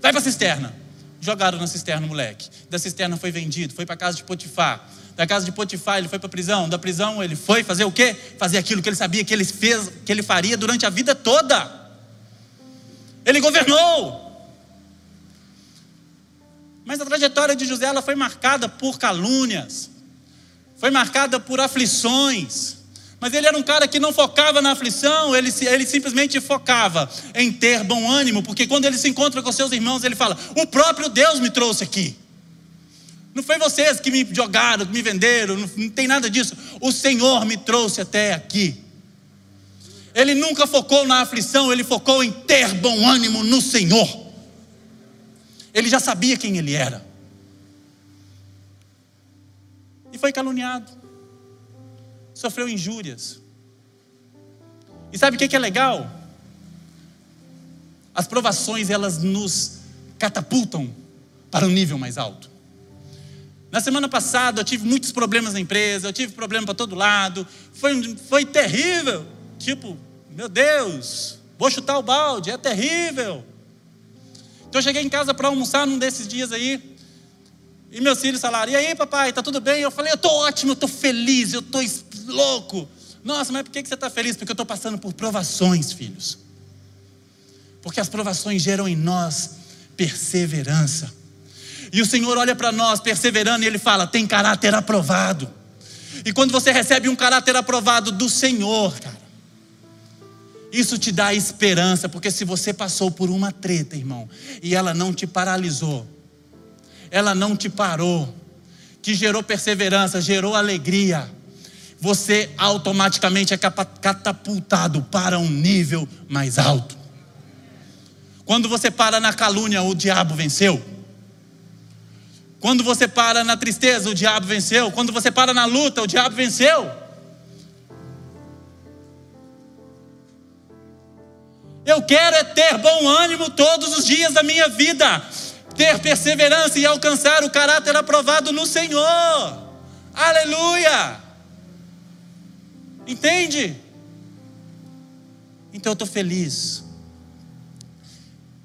Vai para a cisterna. Jogaram na cisterna o moleque. Da cisterna foi vendido, foi para a casa de Potifar. Da casa de Potifar ele foi para a prisão. Da prisão ele foi fazer o quê? Fazer aquilo que ele sabia que ele fez, que ele faria durante a vida toda. Ele governou. Mas a trajetória de José ela foi marcada por calúnias, foi marcada por aflições. Mas ele era um cara que não focava na aflição, ele, ele simplesmente focava em ter bom ânimo, porque quando ele se encontra com seus irmãos, ele fala: O próprio Deus me trouxe aqui. Não foi vocês que me jogaram, que me venderam, não, não tem nada disso. O Senhor me trouxe até aqui. Ele nunca focou na aflição, ele focou em ter bom ânimo no Senhor. Ele já sabia quem ele era. E foi caluniado. Sofreu injúrias. E sabe o que é legal? As provações, elas nos catapultam para um nível mais alto. Na semana passada eu tive muitos problemas na empresa, eu tive problema para todo lado, foi, foi terrível. Tipo, meu Deus, vou chutar o balde, é terrível. Então eu cheguei em casa para almoçar num desses dias aí, e meus filhos falaram: E aí, papai, tá tudo bem? Eu falei: Eu estou ótimo, eu estou feliz, eu estou louco. Nossa, mas por que você está feliz? Porque eu estou passando por provações, filhos. Porque as provações geram em nós perseverança. E o Senhor olha para nós perseverando e Ele fala: tem caráter aprovado. E quando você recebe um caráter aprovado do Senhor, cara, isso te dá esperança, porque se você passou por uma treta, irmão, e ela não te paralisou, ela não te parou, que gerou perseverança, gerou alegria, você automaticamente é catapultado para um nível mais alto. Quando você para na calúnia, o diabo venceu. Quando você para na tristeza, o diabo venceu. Quando você para na luta, o diabo venceu. Eu quero é ter bom ânimo todos os dias da minha vida, ter perseverança e alcançar o caráter aprovado no Senhor. Aleluia! Entende? Então eu estou feliz.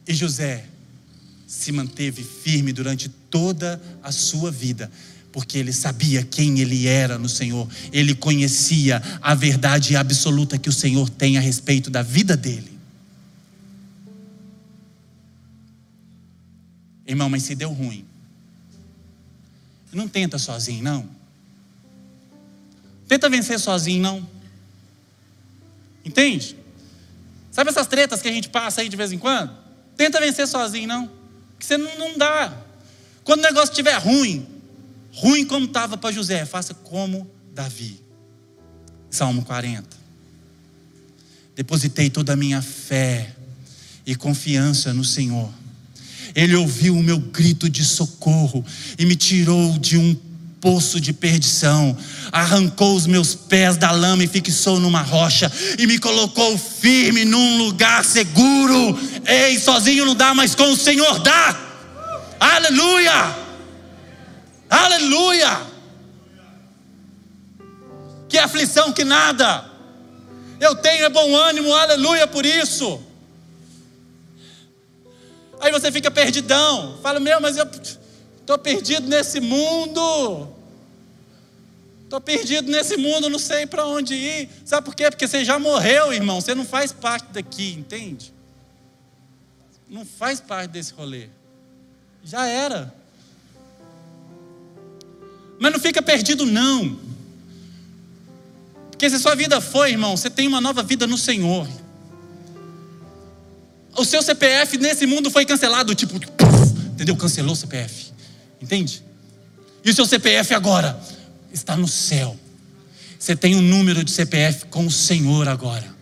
E José se manteve firme durante toda a sua vida, porque ele sabia quem ele era no Senhor, ele conhecia a verdade absoluta que o Senhor tem a respeito da vida dele. Irmão, mas se deu ruim, não tenta sozinho, não. Tenta vencer sozinho, não. Entende? Sabe essas tretas que a gente passa aí de vez em quando? Tenta vencer sozinho, não. Porque você não, não dá. Quando o negócio estiver ruim, ruim como estava para José, faça como Davi. Salmo 40. Depositei toda a minha fé e confiança no Senhor. Ele ouviu o meu grito de socorro e me tirou de um poço de perdição, arrancou os meus pés da lama e fixou numa rocha, e me colocou firme num lugar seguro. Ei, sozinho não dá, mas com o Senhor dá. Aleluia! Aleluia! Que aflição que nada. Eu tenho é bom ânimo, aleluia por isso. Aí você fica perdidão. Fala, meu, mas eu estou perdido nesse mundo. Estou perdido nesse mundo, não sei para onde ir. Sabe por quê? Porque você já morreu, irmão. Você não faz parte daqui, entende? Não faz parte desse rolê. Já era. Mas não fica perdido, não. Porque se sua vida foi, irmão, você tem uma nova vida no Senhor. O seu CPF nesse mundo foi cancelado, tipo, entendeu? Cancelou o CPF. Entende? E o seu CPF agora? está no céu. Você tem um número de CPF com o Senhor agora.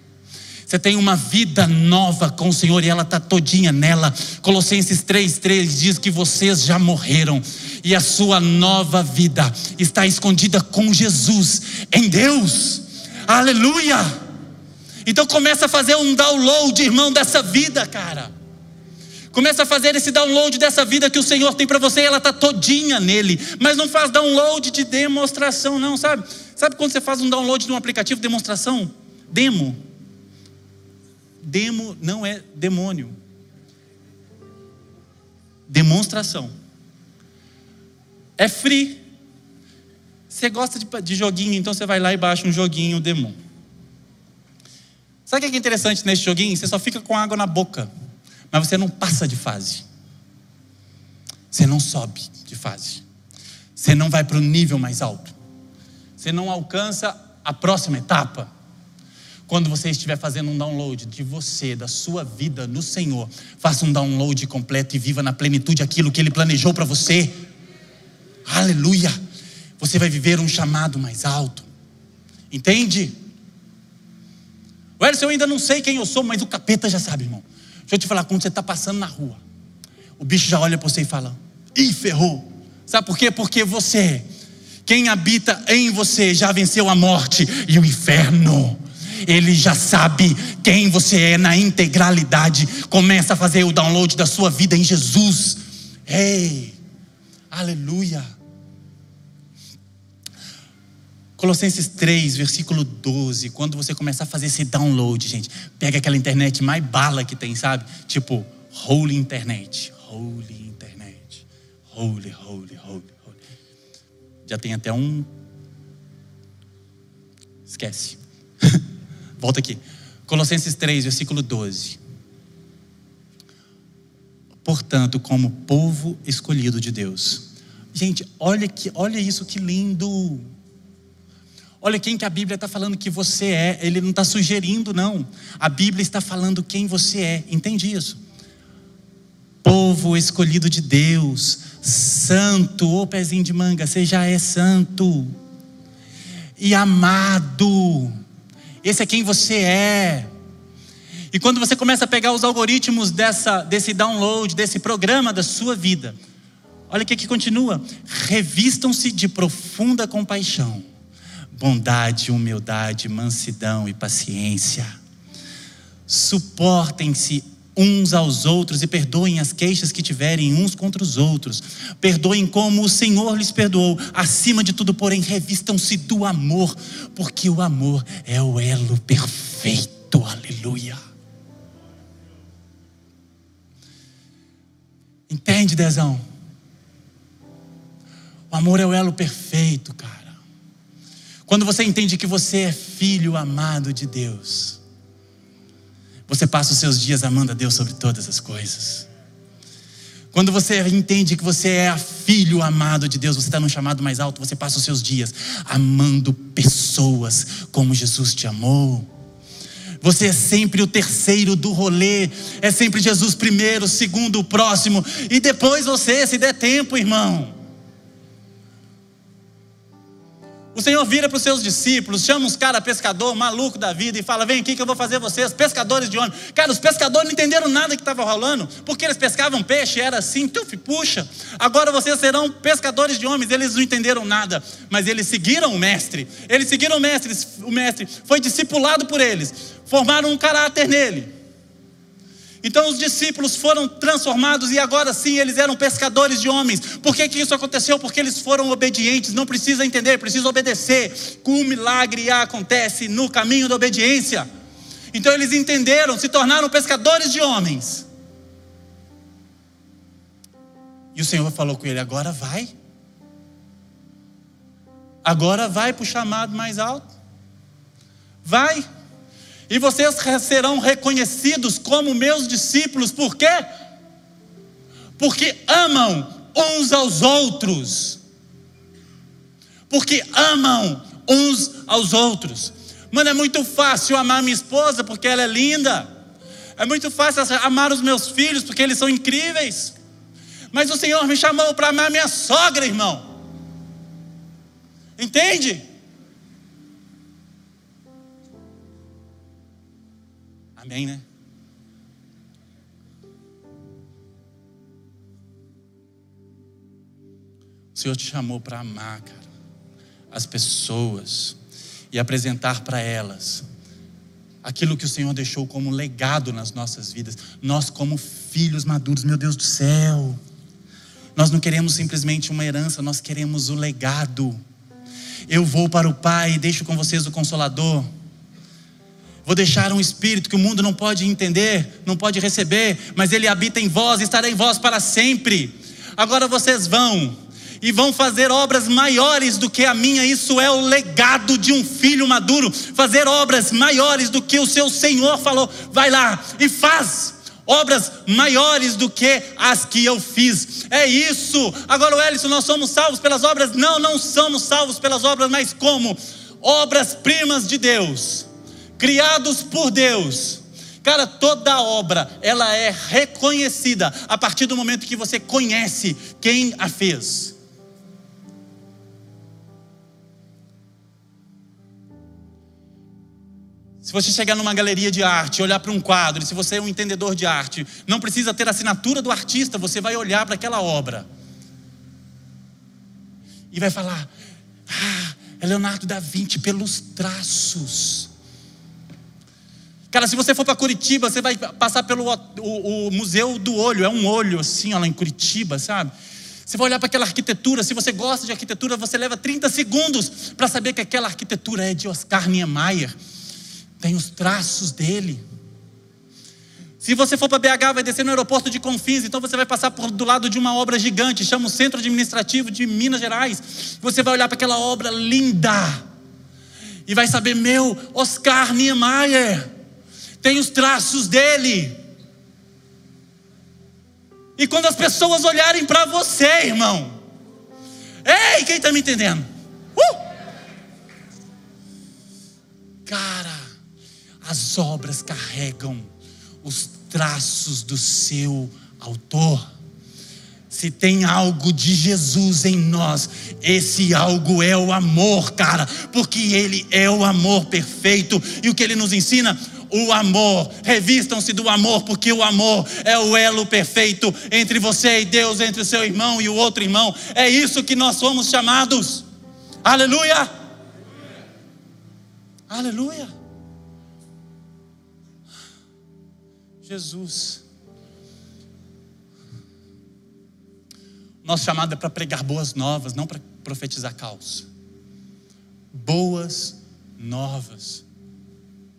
Você tem uma vida nova com o Senhor e ela está todinha nela. Colossenses 3,3 diz que vocês já morreram e a sua nova vida está escondida com Jesus em Deus. Aleluia! Então começa a fazer um download, irmão, dessa vida, cara. Começa a fazer esse download dessa vida que o Senhor tem para você e ela está todinha nele. Mas não faz download de demonstração, não, sabe? Sabe quando você faz um download de um aplicativo de demonstração? Demo. Demo não é demônio. Demonstração. É free. Você gosta de, de joguinho, então você vai lá e baixa um joguinho demo. Sabe o que é interessante nesse joguinho? Você só fica com água na boca mas você não passa de fase. Você não sobe de fase. Você não vai para o nível mais alto. Você não alcança a próxima etapa. Quando você estiver fazendo um download de você, da sua vida no Senhor, faça um download completo e viva na plenitude aquilo que Ele planejou para você. Aleluia! Você vai viver um chamado mais alto. Entende? Welson, eu ainda não sei quem eu sou, mas o capeta já sabe, irmão. Deixa eu te falar, quando você está passando na rua, o bicho já olha para você e fala: Ih, ferrou. Sabe por quê? Porque você, quem habita em você, já venceu a morte e o inferno. Ele já sabe quem você é na integralidade. Começa a fazer o download da sua vida em Jesus. Ei, aleluia. Colossenses 3, versículo 12. Quando você começar a fazer esse download, gente, pega aquela internet mais bala que tem, sabe? Tipo, holy internet. Holy internet. Holy, holy, holy, holy. Já tem até um. Esquece. Volta aqui. Colossenses 3, versículo 12. Portanto, como povo escolhido de Deus. Gente, olha, que, olha isso que lindo. Olha quem que a Bíblia está falando que você é. Ele não está sugerindo, não. A Bíblia está falando quem você é. Entende isso? Povo escolhido de Deus, santo, ô pezinho de manga, você já é santo. E amado. Esse é quem você é. E quando você começa a pegar os algoritmos dessa, desse download, desse programa da sua vida, olha o que, continua: revistam-se de profunda compaixão bondade, humildade, mansidão e paciência. Suportem-se uns aos outros e perdoem as queixas que tiverem uns contra os outros. Perdoem como o Senhor lhes perdoou. Acima de tudo, porém, revistam-se do amor, porque o amor é o elo perfeito. Aleluia. Entende, Dezão? O amor é o elo perfeito. Quando você entende que você é filho amado de Deus, você passa os seus dias amando a Deus sobre todas as coisas. Quando você entende que você é filho amado de Deus, você está num chamado mais alto, você passa os seus dias amando pessoas como Jesus te amou. Você é sempre o terceiro do rolê, é sempre Jesus primeiro, segundo próximo, e depois você, se der tempo, irmão. O Senhor vira para os seus discípulos, chama uns cara pescador, maluco da vida, e fala: Vem aqui que eu vou fazer vocês, pescadores de homens. Cara, os pescadores não entenderam nada que estava rolando, porque eles pescavam peixe, era assim, tuf, puxa. Agora vocês serão pescadores de homens. Eles não entenderam nada, mas eles seguiram o mestre. Eles seguiram o mestre, o mestre foi discipulado por eles, formaram um caráter nele. Então os discípulos foram transformados e agora sim eles eram pescadores de homens. Por que, que isso aconteceu? Porque eles foram obedientes. Não precisa entender, precisa obedecer. O milagre acontece no caminho da obediência. Então eles entenderam, se tornaram pescadores de homens. E o Senhor falou com ele: agora vai. Agora vai para o chamado mais alto. Vai e vocês serão reconhecidos como meus discípulos, por quê? Porque amam uns aos outros. Porque amam uns aos outros. Mano, é muito fácil amar minha esposa porque ela é linda. É muito fácil amar os meus filhos porque eles são incríveis. Mas o Senhor me chamou para amar minha sogra, irmão. Entende? Amém, né? O Senhor te chamou para amar, cara, as pessoas e apresentar para elas aquilo que o Senhor deixou como legado nas nossas vidas. Nós, como filhos maduros, meu Deus do céu, nós não queremos simplesmente uma herança, nós queremos o legado. Eu vou para o Pai e deixo com vocês o Consolador. Vou deixar um espírito que o mundo não pode entender, não pode receber, mas ele habita em vós, estará em vós para sempre. Agora vocês vão e vão fazer obras maiores do que a minha. Isso é o legado de um filho maduro. Fazer obras maiores do que o seu Senhor falou. Vai lá e faz obras maiores do que as que eu fiz. É isso. Agora, o Ellison, nós somos salvos pelas obras? Não, não somos salvos pelas obras, mas como obras-primas de Deus criados por Deus. Cara, toda obra, ela é reconhecida a partir do momento que você conhece quem a fez. Se você chegar numa galeria de arte, olhar para um quadro, e se você é um entendedor de arte, não precisa ter a assinatura do artista, você vai olhar para aquela obra e vai falar: Ah, é Leonardo da Vinci pelos traços. Cara, se você for para Curitiba, você vai passar pelo o, o, Museu do Olho, é um olho assim, lá em Curitiba, sabe? Você vai olhar para aquela arquitetura, se você gosta de arquitetura, você leva 30 segundos para saber que aquela arquitetura é de Oscar Niemeyer. Tem os traços dele. Se você for para BH, vai descer no aeroporto de Confins, então você vai passar por do lado de uma obra gigante, chama o Centro Administrativo de Minas Gerais. Você vai olhar para aquela obra linda e vai saber, meu, Oscar Niemeyer, tem os traços dele. E quando as pessoas olharem para você, irmão, ei, quem está me entendendo? Uh! Cara, as obras carregam os traços do seu autor. Se tem algo de Jesus em nós, esse algo é o amor, cara, porque Ele é o amor perfeito. E o que Ele nos ensina? O amor. Revistam-se do amor, porque o amor é o elo perfeito entre você e Deus, entre o seu irmão e o outro irmão. É isso que nós somos chamados. Aleluia! Aleluia! Jesus. Nosso chamado é para pregar boas novas, não para profetizar caos. Boas novas.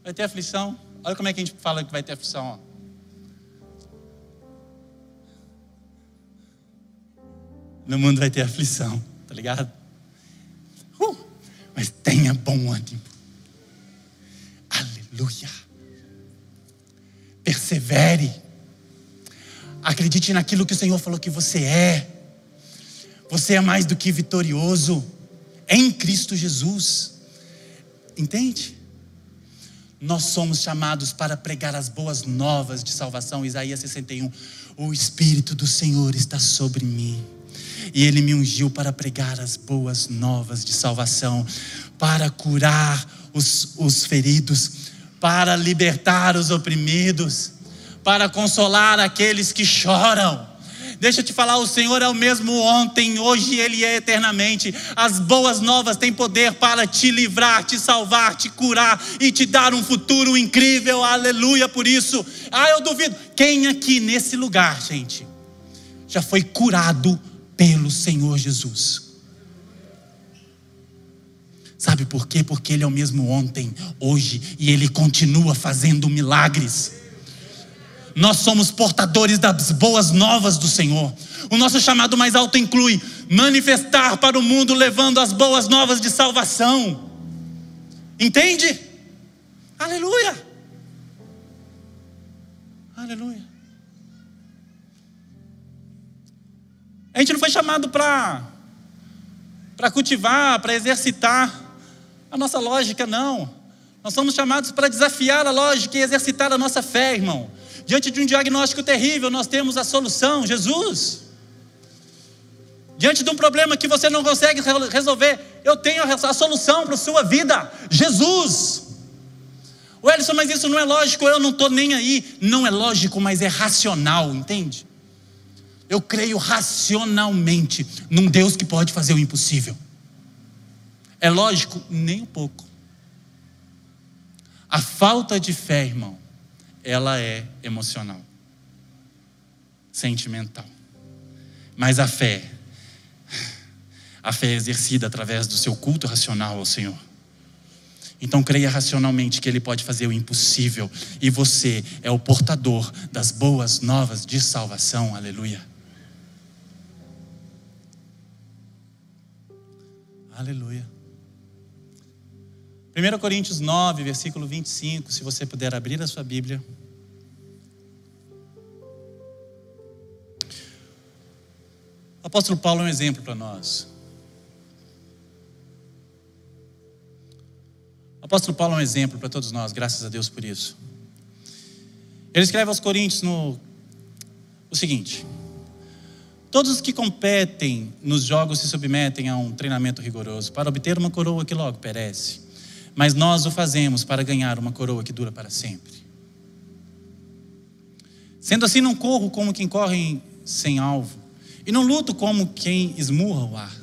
Vai ter aflição. Olha como é que a gente fala que vai ter aflição. Ó. No mundo vai ter aflição, tá ligado? Uh, mas tenha bom ânimo. Aleluia. Persevere. Acredite naquilo que o Senhor falou que você é. Você é mais do que vitorioso em Cristo Jesus. Entende? Nós somos chamados para pregar as boas novas de salvação. Isaías 61. O Espírito do Senhor está sobre mim. E Ele me ungiu para pregar as boas novas de salvação, para curar os, os feridos, para libertar os oprimidos, para consolar aqueles que choram Deixa eu te falar, o Senhor é o mesmo ontem, hoje Ele é eternamente. As boas novas têm poder para te livrar, te salvar, te curar e te dar um futuro incrível. Aleluia por isso. Ah, eu duvido. Quem aqui nesse lugar, gente, já foi curado pelo Senhor Jesus? Sabe por quê? Porque Ele é o mesmo ontem, hoje e Ele continua fazendo milagres. Nós somos portadores das boas novas do Senhor. O nosso chamado mais alto inclui manifestar para o mundo levando as boas novas de salvação. Entende? Aleluia! Aleluia. A gente não foi chamado para para cultivar, para exercitar a nossa lógica, não. Nós somos chamados para desafiar a lógica e exercitar a nossa fé, irmão. Diante de um diagnóstico terrível, nós temos a solução, Jesus. Diante de um problema que você não consegue resolver, eu tenho a solução para a sua vida, Jesus. O Ellison, mas isso não é lógico, eu não estou nem aí. Não é lógico, mas é racional, entende? Eu creio racionalmente num Deus que pode fazer o impossível. É lógico? Nem um pouco. A falta de fé, irmão, ela é emocional, sentimental. Mas a fé, a fé é exercida através do seu culto racional ao Senhor. Então creia racionalmente que Ele pode fazer o impossível e você é o portador das boas novas de salvação. Aleluia. Aleluia. 1 Coríntios 9, versículo 25, se você puder abrir a sua Bíblia. O apóstolo Paulo é um exemplo para nós. O apóstolo Paulo é um exemplo para todos nós, graças a Deus por isso. Ele escreve aos Coríntios no, o seguinte: Todos os que competem nos jogos se submetem a um treinamento rigoroso para obter uma coroa que logo perece mas nós o fazemos para ganhar uma coroa que dura para sempre. Sendo assim, não corro como quem corre sem alvo, e não luto como quem esmurra o ar.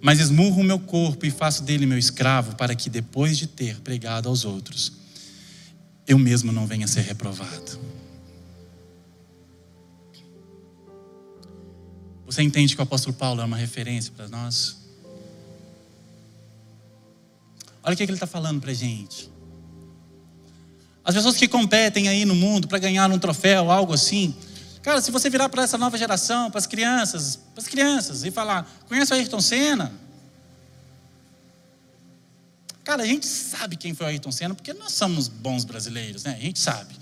Mas esmurro o meu corpo e faço dele meu escravo, para que depois de ter pregado aos outros, eu mesmo não venha ser reprovado. Você entende que o apóstolo Paulo é uma referência para nós? Olha o que ele está falando para a gente. As pessoas que competem aí no mundo para ganhar um troféu, algo assim. Cara, se você virar para essa nova geração, para as crianças, para as crianças, e falar, conhece o Ayrton Senna? Cara, a gente sabe quem foi o Ayrton Senna, porque nós somos bons brasileiros, né? A gente sabe.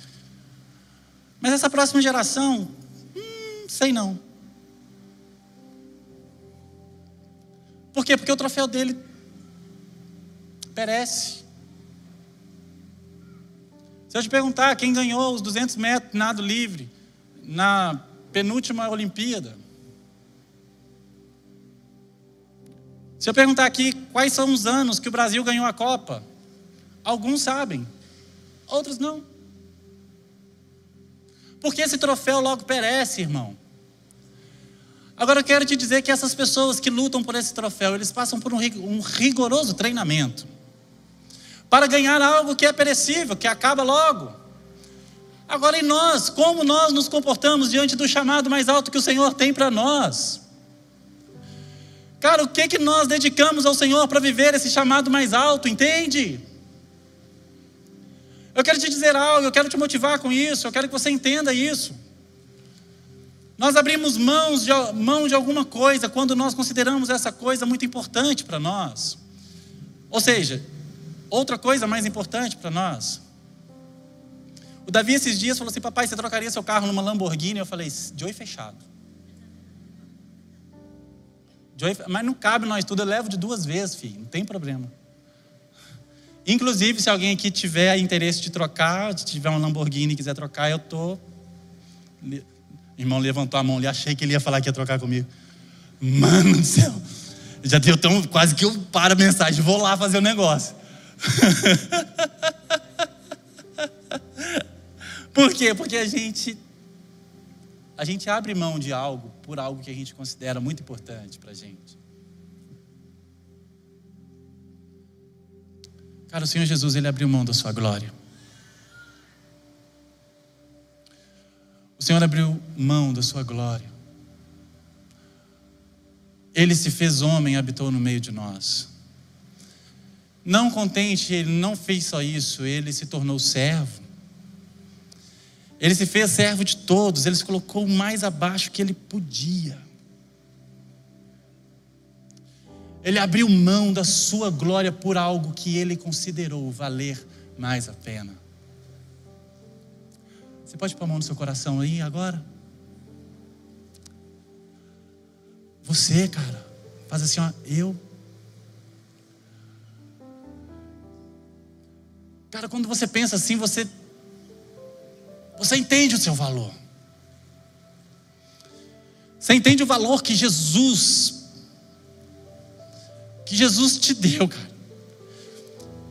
Mas essa próxima geração, hum, sei não. Por quê? Porque o troféu dele perece. Se eu te perguntar quem ganhou os 200 metros nado livre na penúltima Olimpíada, se eu perguntar aqui quais são os anos que o Brasil ganhou a Copa, alguns sabem, outros não. Porque esse troféu logo perece, irmão. Agora eu quero te dizer que essas pessoas que lutam por esse troféu, eles passam por um rigoroso treinamento para ganhar algo que é perecível, que acaba logo. Agora, em nós, como nós nos comportamos diante do chamado mais alto que o Senhor tem para nós? Cara, o que que nós dedicamos ao Senhor para viver esse chamado mais alto, entende? Eu quero te dizer algo, eu quero te motivar com isso, eu quero que você entenda isso. Nós abrimos mãos de, mão de alguma coisa quando nós consideramos essa coisa muito importante para nós. Ou seja, Outra coisa mais importante para nós. O Davi esses dias falou assim: Papai, você trocaria seu carro numa Lamborghini? Eu falei: Joey fechado. Joey, mas não cabe nós tudo, eu levo de duas vezes, filho, não tem problema. Inclusive, se alguém aqui tiver interesse de trocar, se tiver uma Lamborghini e quiser trocar, eu tô. O irmão levantou a mão ali, achei que ele ia falar que ia trocar comigo. Mano do céu, já deu tão quase que eu paro a mensagem, vou lá fazer o negócio. Por quê? Porque a gente a gente abre mão de algo por algo que a gente considera muito importante para gente. Cara, o Senhor Jesus, Ele abriu mão da sua glória. O Senhor abriu mão da sua glória. Ele se fez homem e habitou no meio de nós. Não contente, ele não fez só isso, ele se tornou servo. Ele se fez servo de todos, ele se colocou mais abaixo que ele podia. Ele abriu mão da sua glória por algo que ele considerou valer mais a pena. Você pode pôr a mão no seu coração aí agora? Você, cara, faz assim, ó, eu Cara, quando você pensa assim, você você entende o seu valor. Você entende o valor que Jesus que Jesus te deu, cara.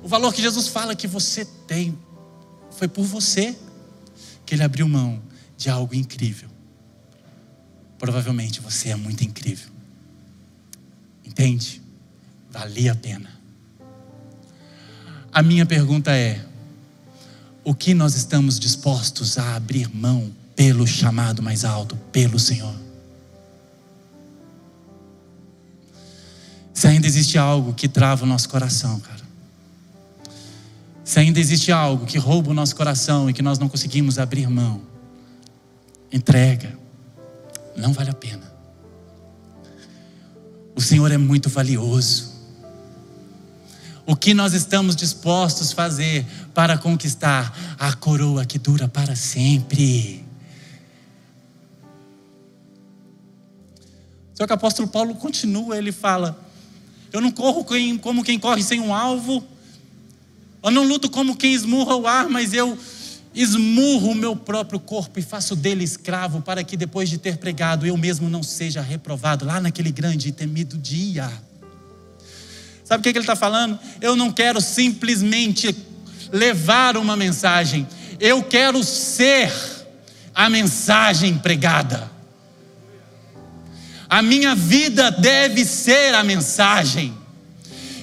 O valor que Jesus fala que você tem foi por você que ele abriu mão de algo incrível. Provavelmente você é muito incrível. Entende? Valia a pena. A minha pergunta é: o que nós estamos dispostos a abrir mão pelo chamado mais alto, pelo Senhor? Se ainda existe algo que trava o nosso coração, cara. Se ainda existe algo que rouba o nosso coração e que nós não conseguimos abrir mão, entrega. Não vale a pena. O Senhor é muito valioso. O que nós estamos dispostos a fazer para conquistar a coroa que dura para sempre? Só que o apóstolo Paulo continua, ele fala: Eu não corro como quem corre sem um alvo, eu não luto como quem esmurra o ar, mas eu esmurro o meu próprio corpo e faço dele escravo, para que depois de ter pregado eu mesmo não seja reprovado lá naquele grande e temido dia. Sabe o que, ele está falando? Eu não quero simplesmente levar uma mensagem, eu quero ser a mensagem pregada. A minha vida deve ser a mensagem.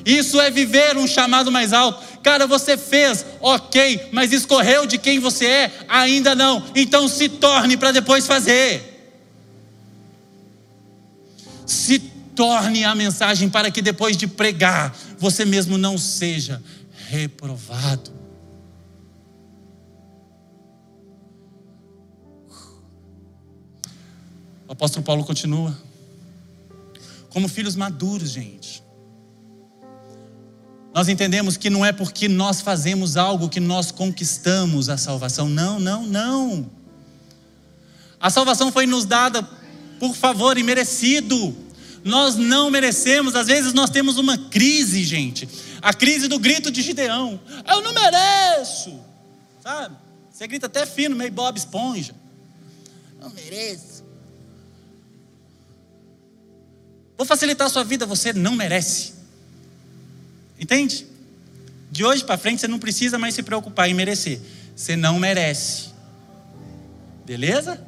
Isso é viver um chamado mais alto. Cara, você fez, ok, mas escorreu de quem você é? Ainda não. Então se torne para depois fazer. Se torne a mensagem para que depois de pregar, você mesmo não seja reprovado. O apóstolo Paulo continua. Como filhos maduros, gente. Nós entendemos que não é porque nós fazemos algo que nós conquistamos a salvação. Não, não, não. A salvação foi nos dada por favor e merecido. Nós não merecemos, às vezes nós temos uma crise, gente. A crise do grito de Gideão. Eu não mereço. Sabe? Você grita até fino, meio Bob Esponja. Não mereço. Vou facilitar a sua vida, você não merece. Entende? De hoje para frente você não precisa mais se preocupar em merecer. Você não merece. Beleza?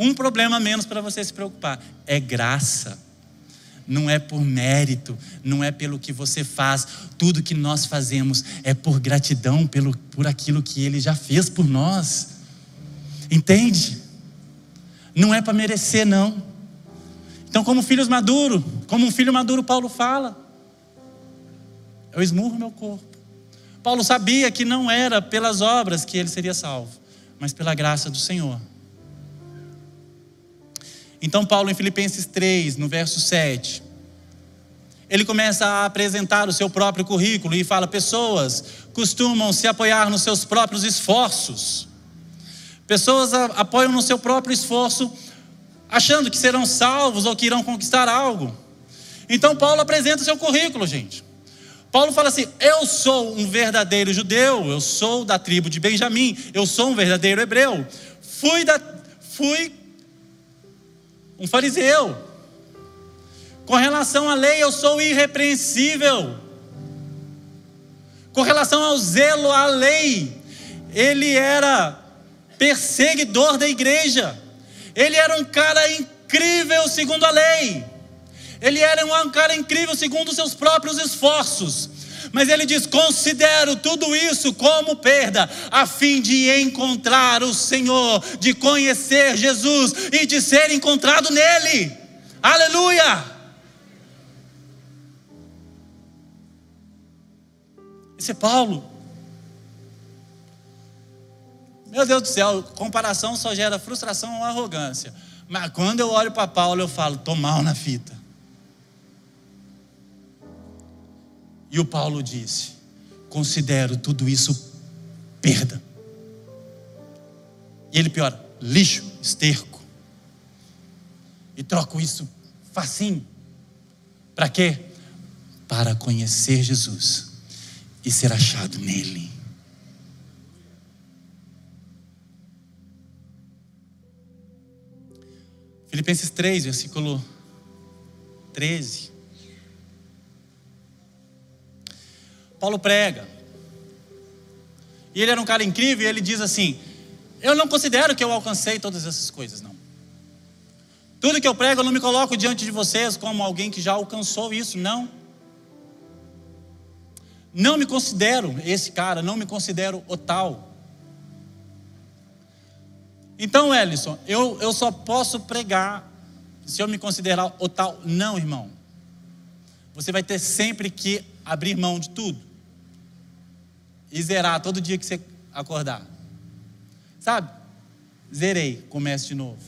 Um problema menos para você se preocupar: é graça. Não é por mérito, não é pelo que você faz. Tudo que nós fazemos é por gratidão pelo, por aquilo que Ele já fez por nós. Entende? Não é para merecer, não. Então, como filhos maduros, como um filho maduro, Paulo fala: Eu esmurro meu corpo. Paulo sabia que não era pelas obras que ele seria salvo, mas pela graça do Senhor. Então, Paulo, em Filipenses 3, no verso 7, ele começa a apresentar o seu próprio currículo e fala: pessoas costumam se apoiar nos seus próprios esforços. Pessoas apoiam no seu próprio esforço, achando que serão salvos ou que irão conquistar algo. Então, Paulo apresenta o seu currículo, gente. Paulo fala assim: Eu sou um verdadeiro judeu, eu sou da tribo de Benjamim, eu sou um verdadeiro hebreu. Fui, da, fui um fariseu. Com relação à lei, eu sou irrepreensível. Com relação ao zelo à lei, ele era perseguidor da igreja. Ele era um cara incrível segundo a lei. Ele era um cara incrível segundo os seus próprios esforços. Mas ele diz: considero tudo isso como perda, a fim de encontrar o Senhor, de conhecer Jesus e de ser encontrado nele. Aleluia! Esse é Paulo. Meu Deus do céu, comparação só gera frustração ou arrogância. Mas quando eu olho para Paulo, eu falo, tô mal na fita. E o Paulo disse: considero tudo isso perda. E ele piora: lixo, esterco. E troco isso facinho. Para quê? Para conhecer Jesus e ser achado nele. Filipenses 3, versículo 13. Paulo prega. E ele era um cara incrível e ele diz assim: Eu não considero que eu alcancei todas essas coisas, não. Tudo que eu prego, eu não me coloco diante de vocês como alguém que já alcançou isso, não. Não me considero esse cara, não me considero o tal. Então, Ellison, eu, eu só posso pregar se eu me considerar o tal. Não, irmão. Você vai ter sempre que abrir mão de tudo e zerar todo dia que você acordar. Sabe? Zerei, começo de novo.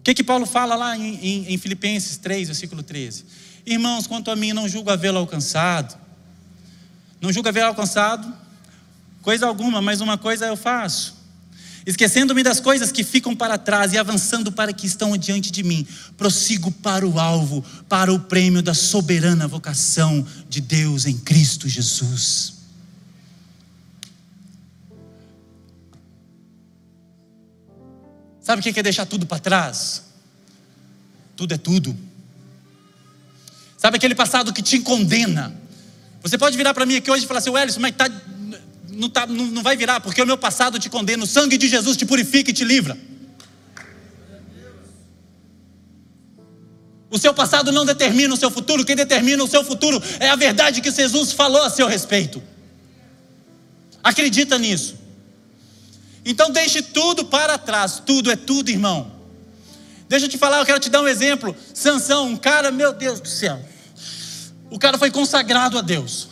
O que, que Paulo fala lá em, em, em Filipenses 3, versículo 13? Irmãos, quanto a mim, não julgo havê-lo alcançado. Não julgo havê-lo alcançado coisa alguma, mas uma coisa eu faço Esquecendo-me das coisas que ficam para trás e avançando para que estão diante de mim, prossigo para o alvo, para o prêmio da soberana vocação de Deus em Cristo Jesus. Sabe o que é deixar tudo para trás? tudo é tudo. Sabe aquele passado que te condena? Você pode virar para mim aqui hoje e falar assim, Wellington, mas tá, não, tá, não, não vai virar, porque o meu passado te condena. O sangue de Jesus te purifica e te livra. O seu passado não determina o seu futuro, quem determina o seu futuro é a verdade que Jesus falou a seu respeito. Acredita nisso. Então deixe tudo para trás, tudo é tudo, irmão. Deixa eu te falar, eu quero te dar um exemplo. Sansão, um cara, meu Deus do céu. O cara foi consagrado a Deus.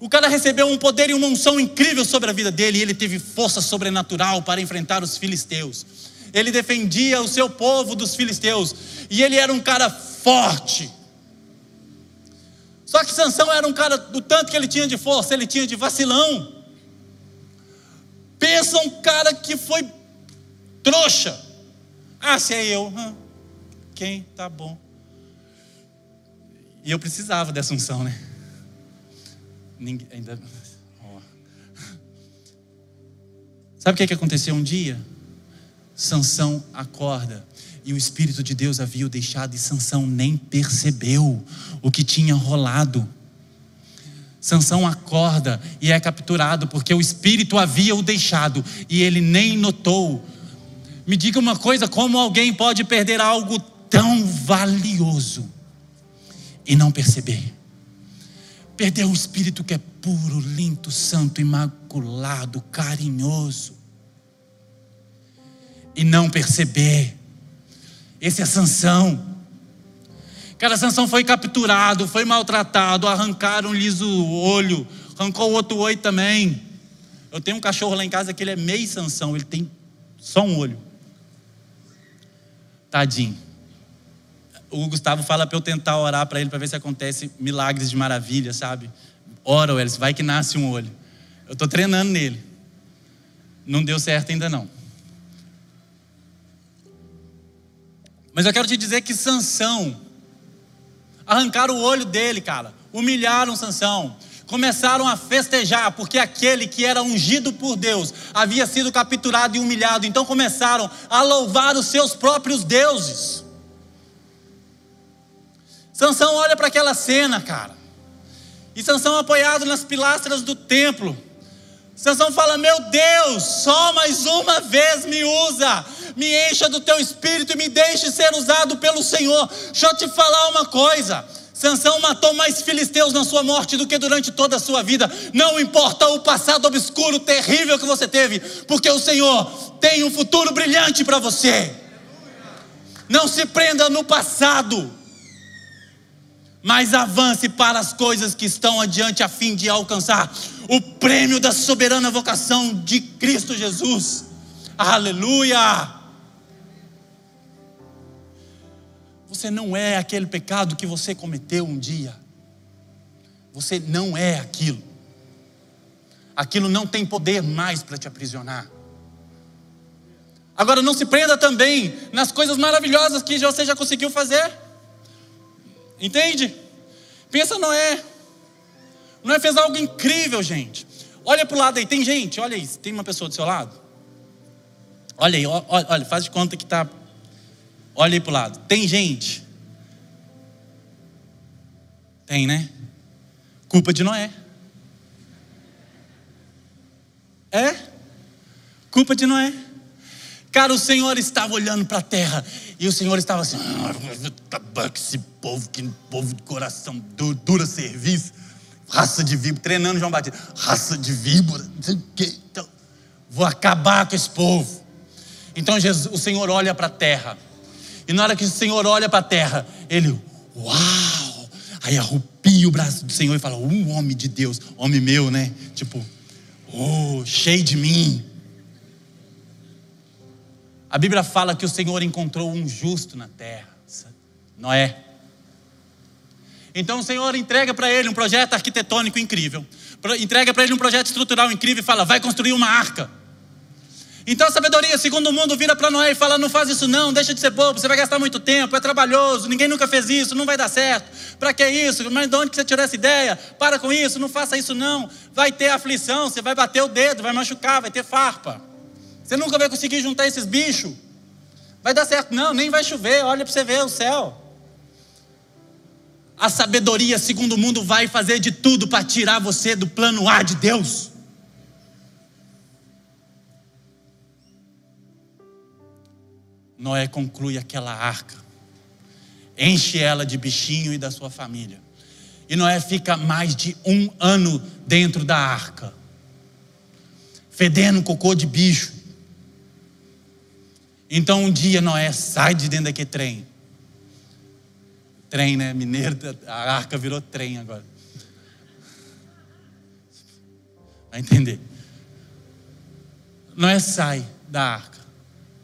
O cara recebeu um poder e uma unção incrível sobre a vida dele, e ele teve força sobrenatural para enfrentar os filisteus ele defendia o seu povo dos filisteus, e ele era um cara forte. Só que Sansão era um cara do tanto que ele tinha de força, ele tinha de vacilão. Pensa um cara que foi trouxa. Ah, se é eu. quem? Tá bom. E eu precisava dessa unção, né? Ninguém, ainda. Sabe o que, que aconteceu um dia? Sansão acorda. E o Espírito de Deus havia o deixado e Sansão nem percebeu o que tinha rolado. Sansão acorda e é capturado porque o Espírito havia o deixado e ele nem notou. Me diga uma coisa: como alguém pode perder algo tão valioso e não perceber? Perder o Espírito que é puro, limpo, santo, imaculado, carinhoso e não perceber. Esse é Sansão. Cara, Sansão foi capturado, foi maltratado, arrancaram-lhes o olho, arrancou o outro olho também. Eu tenho um cachorro lá em casa que ele é meio Sansão, ele tem só um olho. Tadinho. O Gustavo fala para eu tentar orar para ele para ver se acontece milagres de maravilha, sabe? Ora, Welles, vai que nasce um olho. Eu estou treinando nele. Não deu certo ainda não. Mas eu quero te dizer que Sansão arrancaram o olho dele, cara. Humilharam Sansão. Começaram a festejar, porque aquele que era ungido por Deus havia sido capturado e humilhado. Então começaram a louvar os seus próprios deuses. Sansão olha para aquela cena, cara. E Sansão apoiado nas pilastras do templo. Sansão fala: Meu Deus, só mais uma vez me usa me encha do teu espírito e me deixe ser usado pelo Senhor. Deixa eu te falar uma coisa. Sansão matou mais filisteus na sua morte do que durante toda a sua vida. Não importa o passado obscuro, terrível que você teve, porque o Senhor tem um futuro brilhante para você. Não se prenda no passado, mas avance para as coisas que estão adiante a fim de alcançar o prêmio da soberana vocação de Cristo Jesus. Aleluia! Você não é aquele pecado que você cometeu um dia. Você não é aquilo. Aquilo não tem poder mais para te aprisionar. Agora, não se prenda também nas coisas maravilhosas que você já conseguiu fazer. Entende? Pensa Noé. Noé fez algo incrível, gente. Olha para o lado aí, tem gente, olha aí, tem uma pessoa do seu lado. Olha aí, olha, olha faz de conta que está Olha aí para o lado. Tem gente? Tem, né? Culpa de Noé. É? Culpa de Noé. Cara, o Senhor estava olhando para a terra e o Senhor estava assim: ah, esse povo, que povo de coração duro, dura serviço, raça de víbora, treinando João Batista, raça de víbora. Então, vou acabar com esse povo. Então Jesus, o Senhor olha para a terra e na hora que o Senhor olha para a terra, ele, uau! Aí arrupia o braço do Senhor e fala: Um homem de Deus, homem meu, né? Tipo, oh, cheio de mim. A Bíblia fala que o Senhor encontrou um justo na terra, Noé. Então o Senhor entrega para ele um projeto arquitetônico incrível, entrega para ele um projeto estrutural incrível e fala: vai construir uma arca. Então a sabedoria, segundo o mundo, vira para Noé e fala: não faz isso não, deixa de ser bobo, você vai gastar muito tempo, é trabalhoso, ninguém nunca fez isso, não vai dar certo. Para que isso? Mas de onde você tirou essa ideia? Para com isso, não faça isso não. Vai ter aflição, você vai bater o dedo, vai machucar, vai ter farpa. Você nunca vai conseguir juntar esses bichos. Vai dar certo. Não, nem vai chover. Olha para você ver o céu. A sabedoria, segundo o mundo, vai fazer de tudo para tirar você do plano A de Deus. Noé conclui aquela arca, enche ela de bichinho e da sua família. E Noé fica mais de um ano dentro da arca, fedendo cocô de bicho. Então um dia Noé sai de dentro daquele trem. Trem, né? Mineiro, a arca virou trem agora. Vai entender. Noé sai da arca.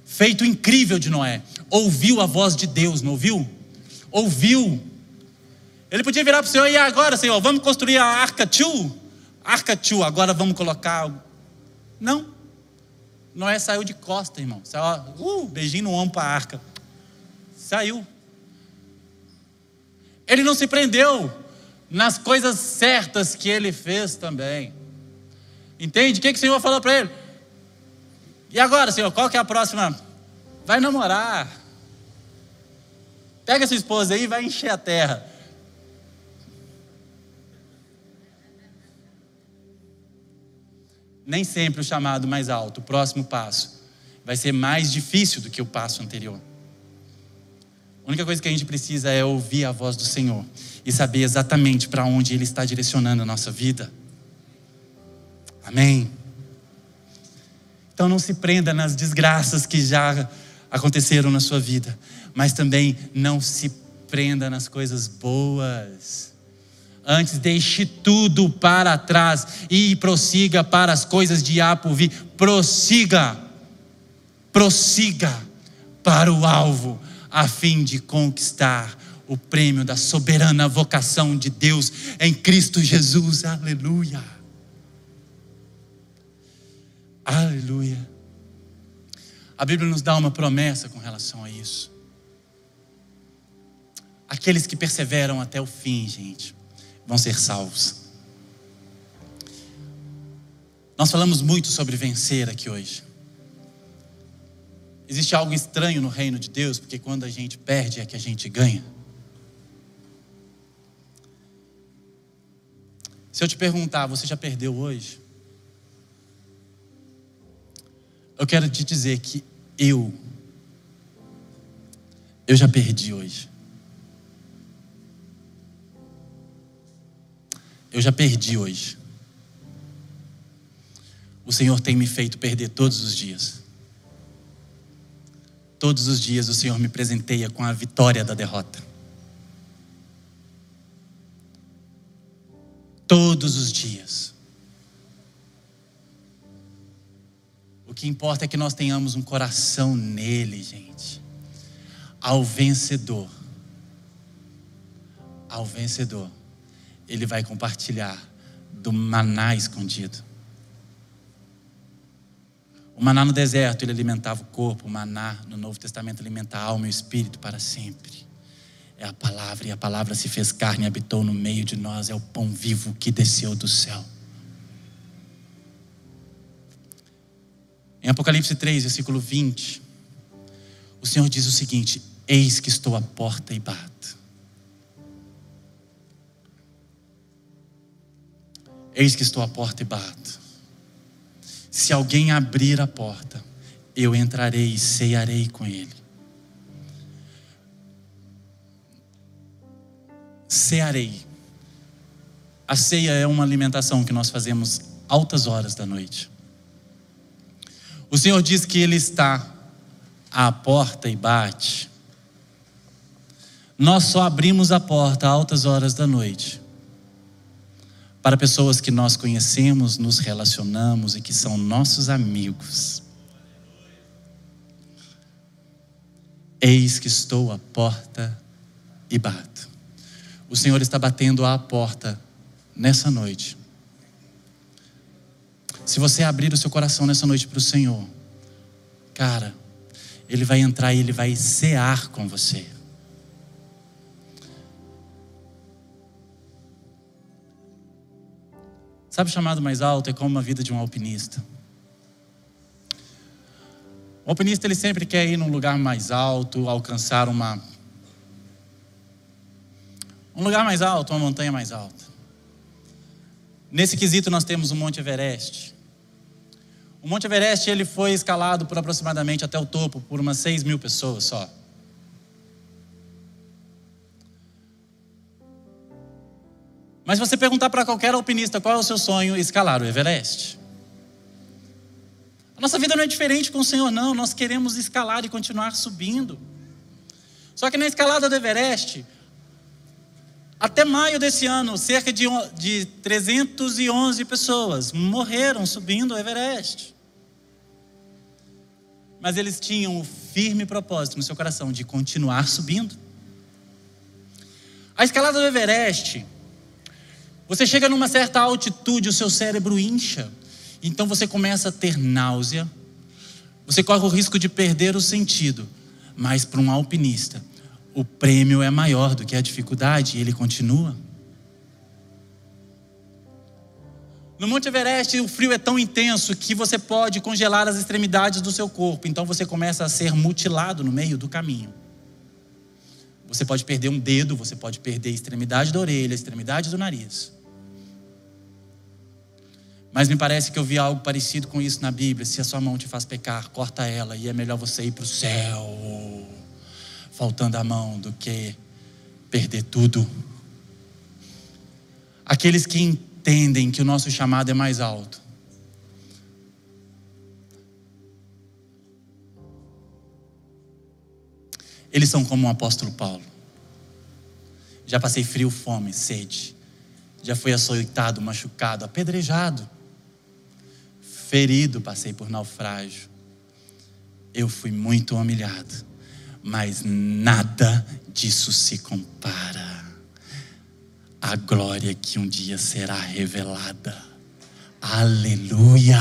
Feito incrível de Noé. Ouviu a voz de Deus, não ouviu? Ouviu. Ele podia virar para o Senhor, e agora, Senhor, vamos construir a arca tio? Arca tio, agora vamos colocar. Não. Noé saiu de costa, irmão. Saiu, uh, beijinho no ombro para a arca. Saiu. Ele não se prendeu nas coisas certas que ele fez também. Entende? O que, que o Senhor falou para ele? E agora, Senhor, qual que é a próxima? Vai namorar. Pega sua esposa aí e vai encher a terra. Nem sempre o chamado mais alto, o próximo passo, vai ser mais difícil do que o passo anterior. A única coisa que a gente precisa é ouvir a voz do Senhor e saber exatamente para onde Ele está direcionando a nossa vida. Amém? Então não se prenda nas desgraças que já aconteceram na sua vida, mas também não se prenda nas coisas boas. Antes, deixe tudo para trás e prossiga para as coisas de vir. Prossiga, prossiga para o alvo, a fim de conquistar o prêmio da soberana vocação de Deus em Cristo Jesus. Aleluia. Aleluia. A Bíblia nos dá uma promessa com relação a isso. Aqueles que perseveram até o fim, gente vão ser salvos. Nós falamos muito sobre vencer aqui hoje. Existe algo estranho no reino de Deus, porque quando a gente perde é que a gente ganha. Se eu te perguntar, você já perdeu hoje? Eu quero te dizer que eu, eu já perdi hoje. Eu já perdi hoje. O Senhor tem me feito perder todos os dias. Todos os dias o Senhor me presenteia com a vitória da derrota. Todos os dias. O que importa é que nós tenhamos um coração nele, gente. Ao vencedor. Ao vencedor ele vai compartilhar do maná escondido. O maná no deserto, ele alimentava o corpo, o maná no Novo Testamento alimenta a alma e o espírito para sempre. É a palavra, e a palavra se fez carne e habitou no meio de nós, é o pão vivo que desceu do céu. Em Apocalipse 3, versículo 20, o Senhor diz o seguinte: Eis que estou à porta e bato. Eis que estou à porta e bato. Se alguém abrir a porta, eu entrarei e ceiarei com ele. Cearei. A ceia é uma alimentação que nós fazemos altas horas da noite. O Senhor diz que Ele está à porta e bate. Nós só abrimos a porta altas horas da noite para pessoas que nós conhecemos, nos relacionamos e que são nossos amigos. Eis que estou à porta e bato. O Senhor está batendo à porta nessa noite. Se você abrir o seu coração nessa noite para o Senhor, cara, Ele vai entrar e Ele vai cear com você. Sabe o chamado mais alto? É como a vida de um alpinista. O alpinista ele sempre quer ir num lugar mais alto, alcançar uma um lugar mais alto, uma montanha mais alta. Nesse quesito nós temos o Monte Everest. O Monte Everest ele foi escalado por aproximadamente até o topo por umas 6 mil pessoas só. Mas se você perguntar para qualquer alpinista qual é o seu sonho, escalar o Everest. A nossa vida não é diferente com o Senhor, não. Nós queremos escalar e continuar subindo. Só que na escalada do Everest, até maio desse ano, cerca de, de 311 pessoas morreram subindo o Everest. Mas eles tinham o firme propósito no seu coração de continuar subindo. A escalada do Everest, você chega numa certa altitude, o seu cérebro incha. Então você começa a ter náusea. Você corre o risco de perder o sentido. Mas para um alpinista, o prêmio é maior do que a dificuldade e ele continua. No Monte Everest, o frio é tão intenso que você pode congelar as extremidades do seu corpo. Então você começa a ser mutilado no meio do caminho. Você pode perder um dedo, você pode perder a extremidade da orelha, a extremidade do nariz. Mas me parece que eu vi algo parecido com isso na Bíblia. Se a sua mão te faz pecar, corta ela e é melhor você ir para o céu faltando a mão do que perder tudo. Aqueles que entendem que o nosso chamado é mais alto. Eles são como o apóstolo Paulo. Já passei frio, fome, sede. Já fui açoitado, machucado, apedrejado. Ferido, passei por naufrágio. Eu fui muito humilhado mas nada disso se compara à glória que um dia será revelada. Aleluia!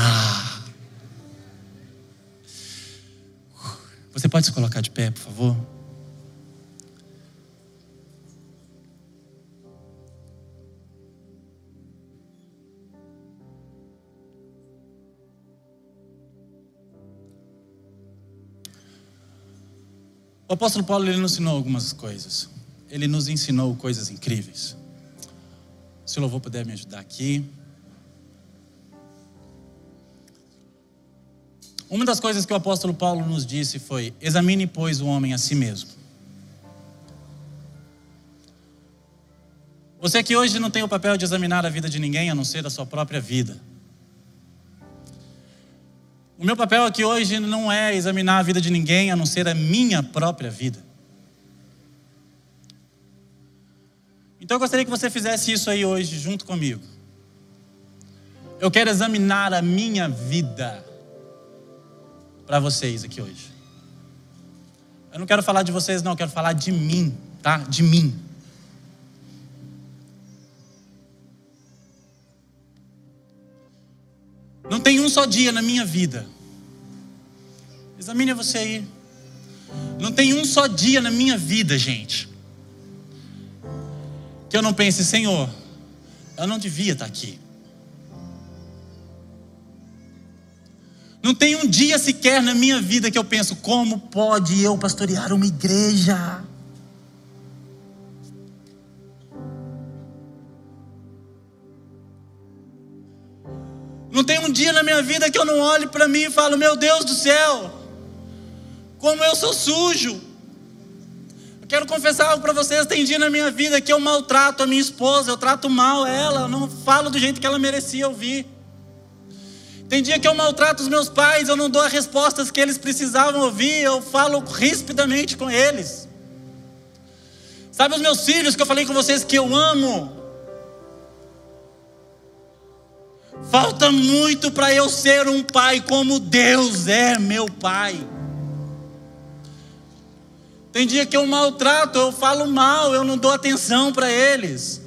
Você pode se colocar de pé, por favor? O apóstolo Paulo ele nos ensinou algumas coisas. Ele nos ensinou coisas incríveis. Se o louvor puder me ajudar aqui. Uma das coisas que o apóstolo Paulo nos disse foi: examine, pois, o homem a si mesmo. Você que hoje não tem o papel de examinar a vida de ninguém a não ser a sua própria vida. O meu papel aqui hoje não é examinar a vida de ninguém a não ser a minha própria vida. Então eu gostaria que você fizesse isso aí hoje junto comigo. Eu quero examinar a minha vida para vocês aqui hoje. Eu não quero falar de vocês, não, eu quero falar de mim, tá? De mim. Não tem um só dia na minha vida. Examine você aí. Não tem um só dia na minha vida, gente, que eu não pense, Senhor, eu não devia estar aqui. Não tem um dia sequer na minha vida que eu penso, como pode eu pastorear uma igreja? Não tem um dia na minha vida que eu não olhe para mim e falo, meu Deus do céu, como eu sou sujo. Eu quero confessar algo para vocês: tem dia na minha vida que eu maltrato a minha esposa, eu trato mal ela, eu não falo do jeito que ela merecia ouvir. Tem dia que eu maltrato os meus pais, eu não dou as respostas que eles precisavam ouvir, eu falo rispidamente com eles. Sabe os meus filhos que eu falei com vocês que eu amo? Falta muito para eu ser um pai como Deus é meu pai. Tem dia que eu maltrato, eu falo mal, eu não dou atenção para eles.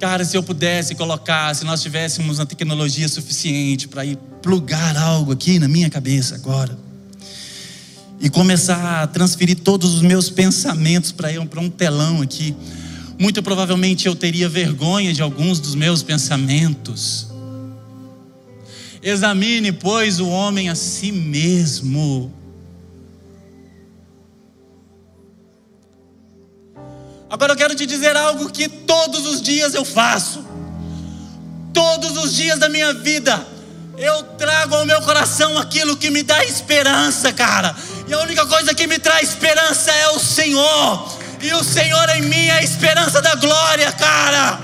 Cara, se eu pudesse colocar, se nós tivéssemos uma tecnologia suficiente para ir plugar algo aqui na minha cabeça agora e começar a transferir todos os meus pensamentos para um telão aqui. Muito provavelmente eu teria vergonha de alguns dos meus pensamentos. Examine, pois, o homem a si mesmo. Agora eu quero te dizer algo que todos os dias eu faço. Todos os dias da minha vida eu trago ao meu coração aquilo que me dá esperança, cara. E a única coisa que me traz esperança é o Senhor. E o Senhor em mim é a esperança da glória, cara.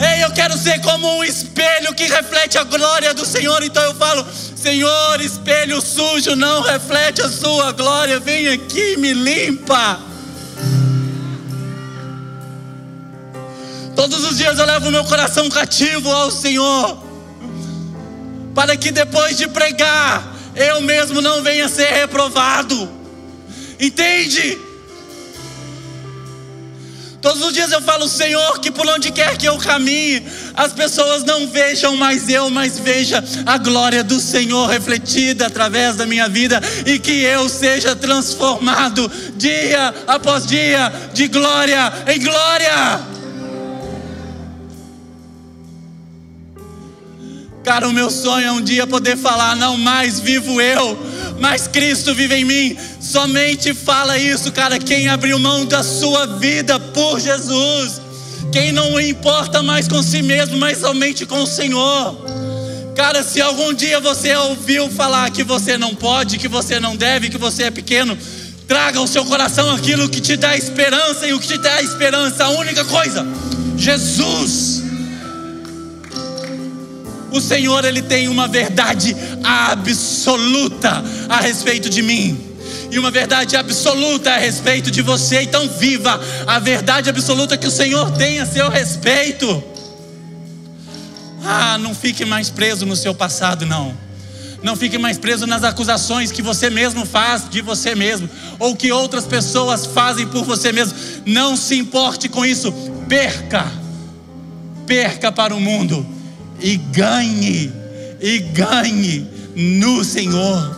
Ei, eu quero ser como um espelho que reflete a glória do Senhor. Então eu falo: Senhor, espelho sujo não reflete a sua glória. Vem aqui, me limpa. Todos os dias eu levo meu coração cativo ao Senhor para que depois de pregar, eu mesmo não venha ser reprovado. Entende? Todos os dias eu falo, Senhor, que por onde quer que eu caminhe, as pessoas não vejam mais eu, mas veja a glória do Senhor refletida através da minha vida e que eu seja transformado dia após dia, de glória em glória. Cara, o meu sonho é um dia poder falar: não mais vivo eu, mas Cristo vive em mim. Somente fala isso, cara. Quem abriu mão da sua vida por Jesus, quem não importa mais com si mesmo, mas somente com o Senhor. Cara, se algum dia você ouviu falar que você não pode, que você não deve, que você é pequeno, traga ao seu coração aquilo que te dá esperança e o que te dá esperança, a única coisa: Jesus. O Senhor ele tem uma verdade absoluta a respeito de mim. E uma verdade absoluta a respeito de você, então viva a verdade absoluta que o Senhor tem a seu respeito. Ah, não fique mais preso no seu passado, não. Não fique mais preso nas acusações que você mesmo faz de você mesmo, ou que outras pessoas fazem por você mesmo. Não se importe com isso. Perca, perca para o mundo e ganhe, e ganhe no Senhor.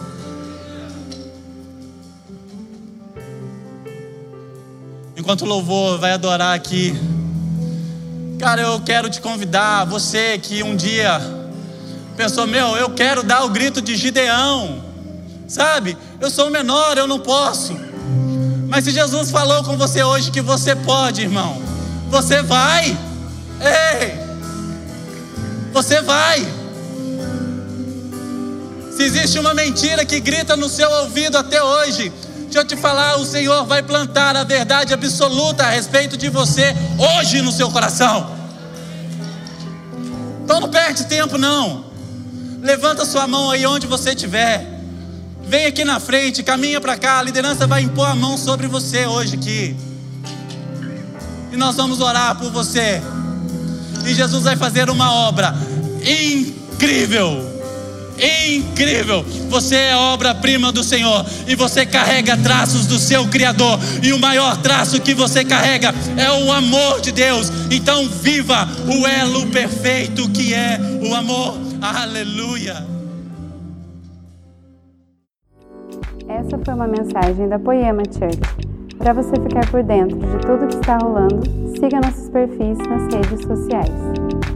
Enquanto o louvor vai adorar aqui, cara, eu quero te convidar, você que um dia pensou, meu, eu quero dar o grito de Gideão, sabe? Eu sou menor, eu não posso. Mas se Jesus falou com você hoje que você pode, irmão, você vai. Ei! Você vai. Se existe uma mentira que grita no seu ouvido até hoje, deixa eu te falar: o Senhor vai plantar a verdade absoluta a respeito de você hoje no seu coração. Então não perde tempo, não. Levanta sua mão aí onde você estiver. Vem aqui na frente, caminha para cá. A liderança vai impor a mão sobre você hoje aqui. E nós vamos orar por você. E Jesus vai fazer uma obra incrível. Incrível! Você é obra-prima do Senhor e você carrega traços do seu Criador, e o maior traço que você carrega é o amor de Deus. Então, viva o elo perfeito que é o amor. Aleluia! Essa foi uma mensagem da Poema Church. Para você ficar por dentro de tudo que está rolando, siga nossos perfis nas redes sociais.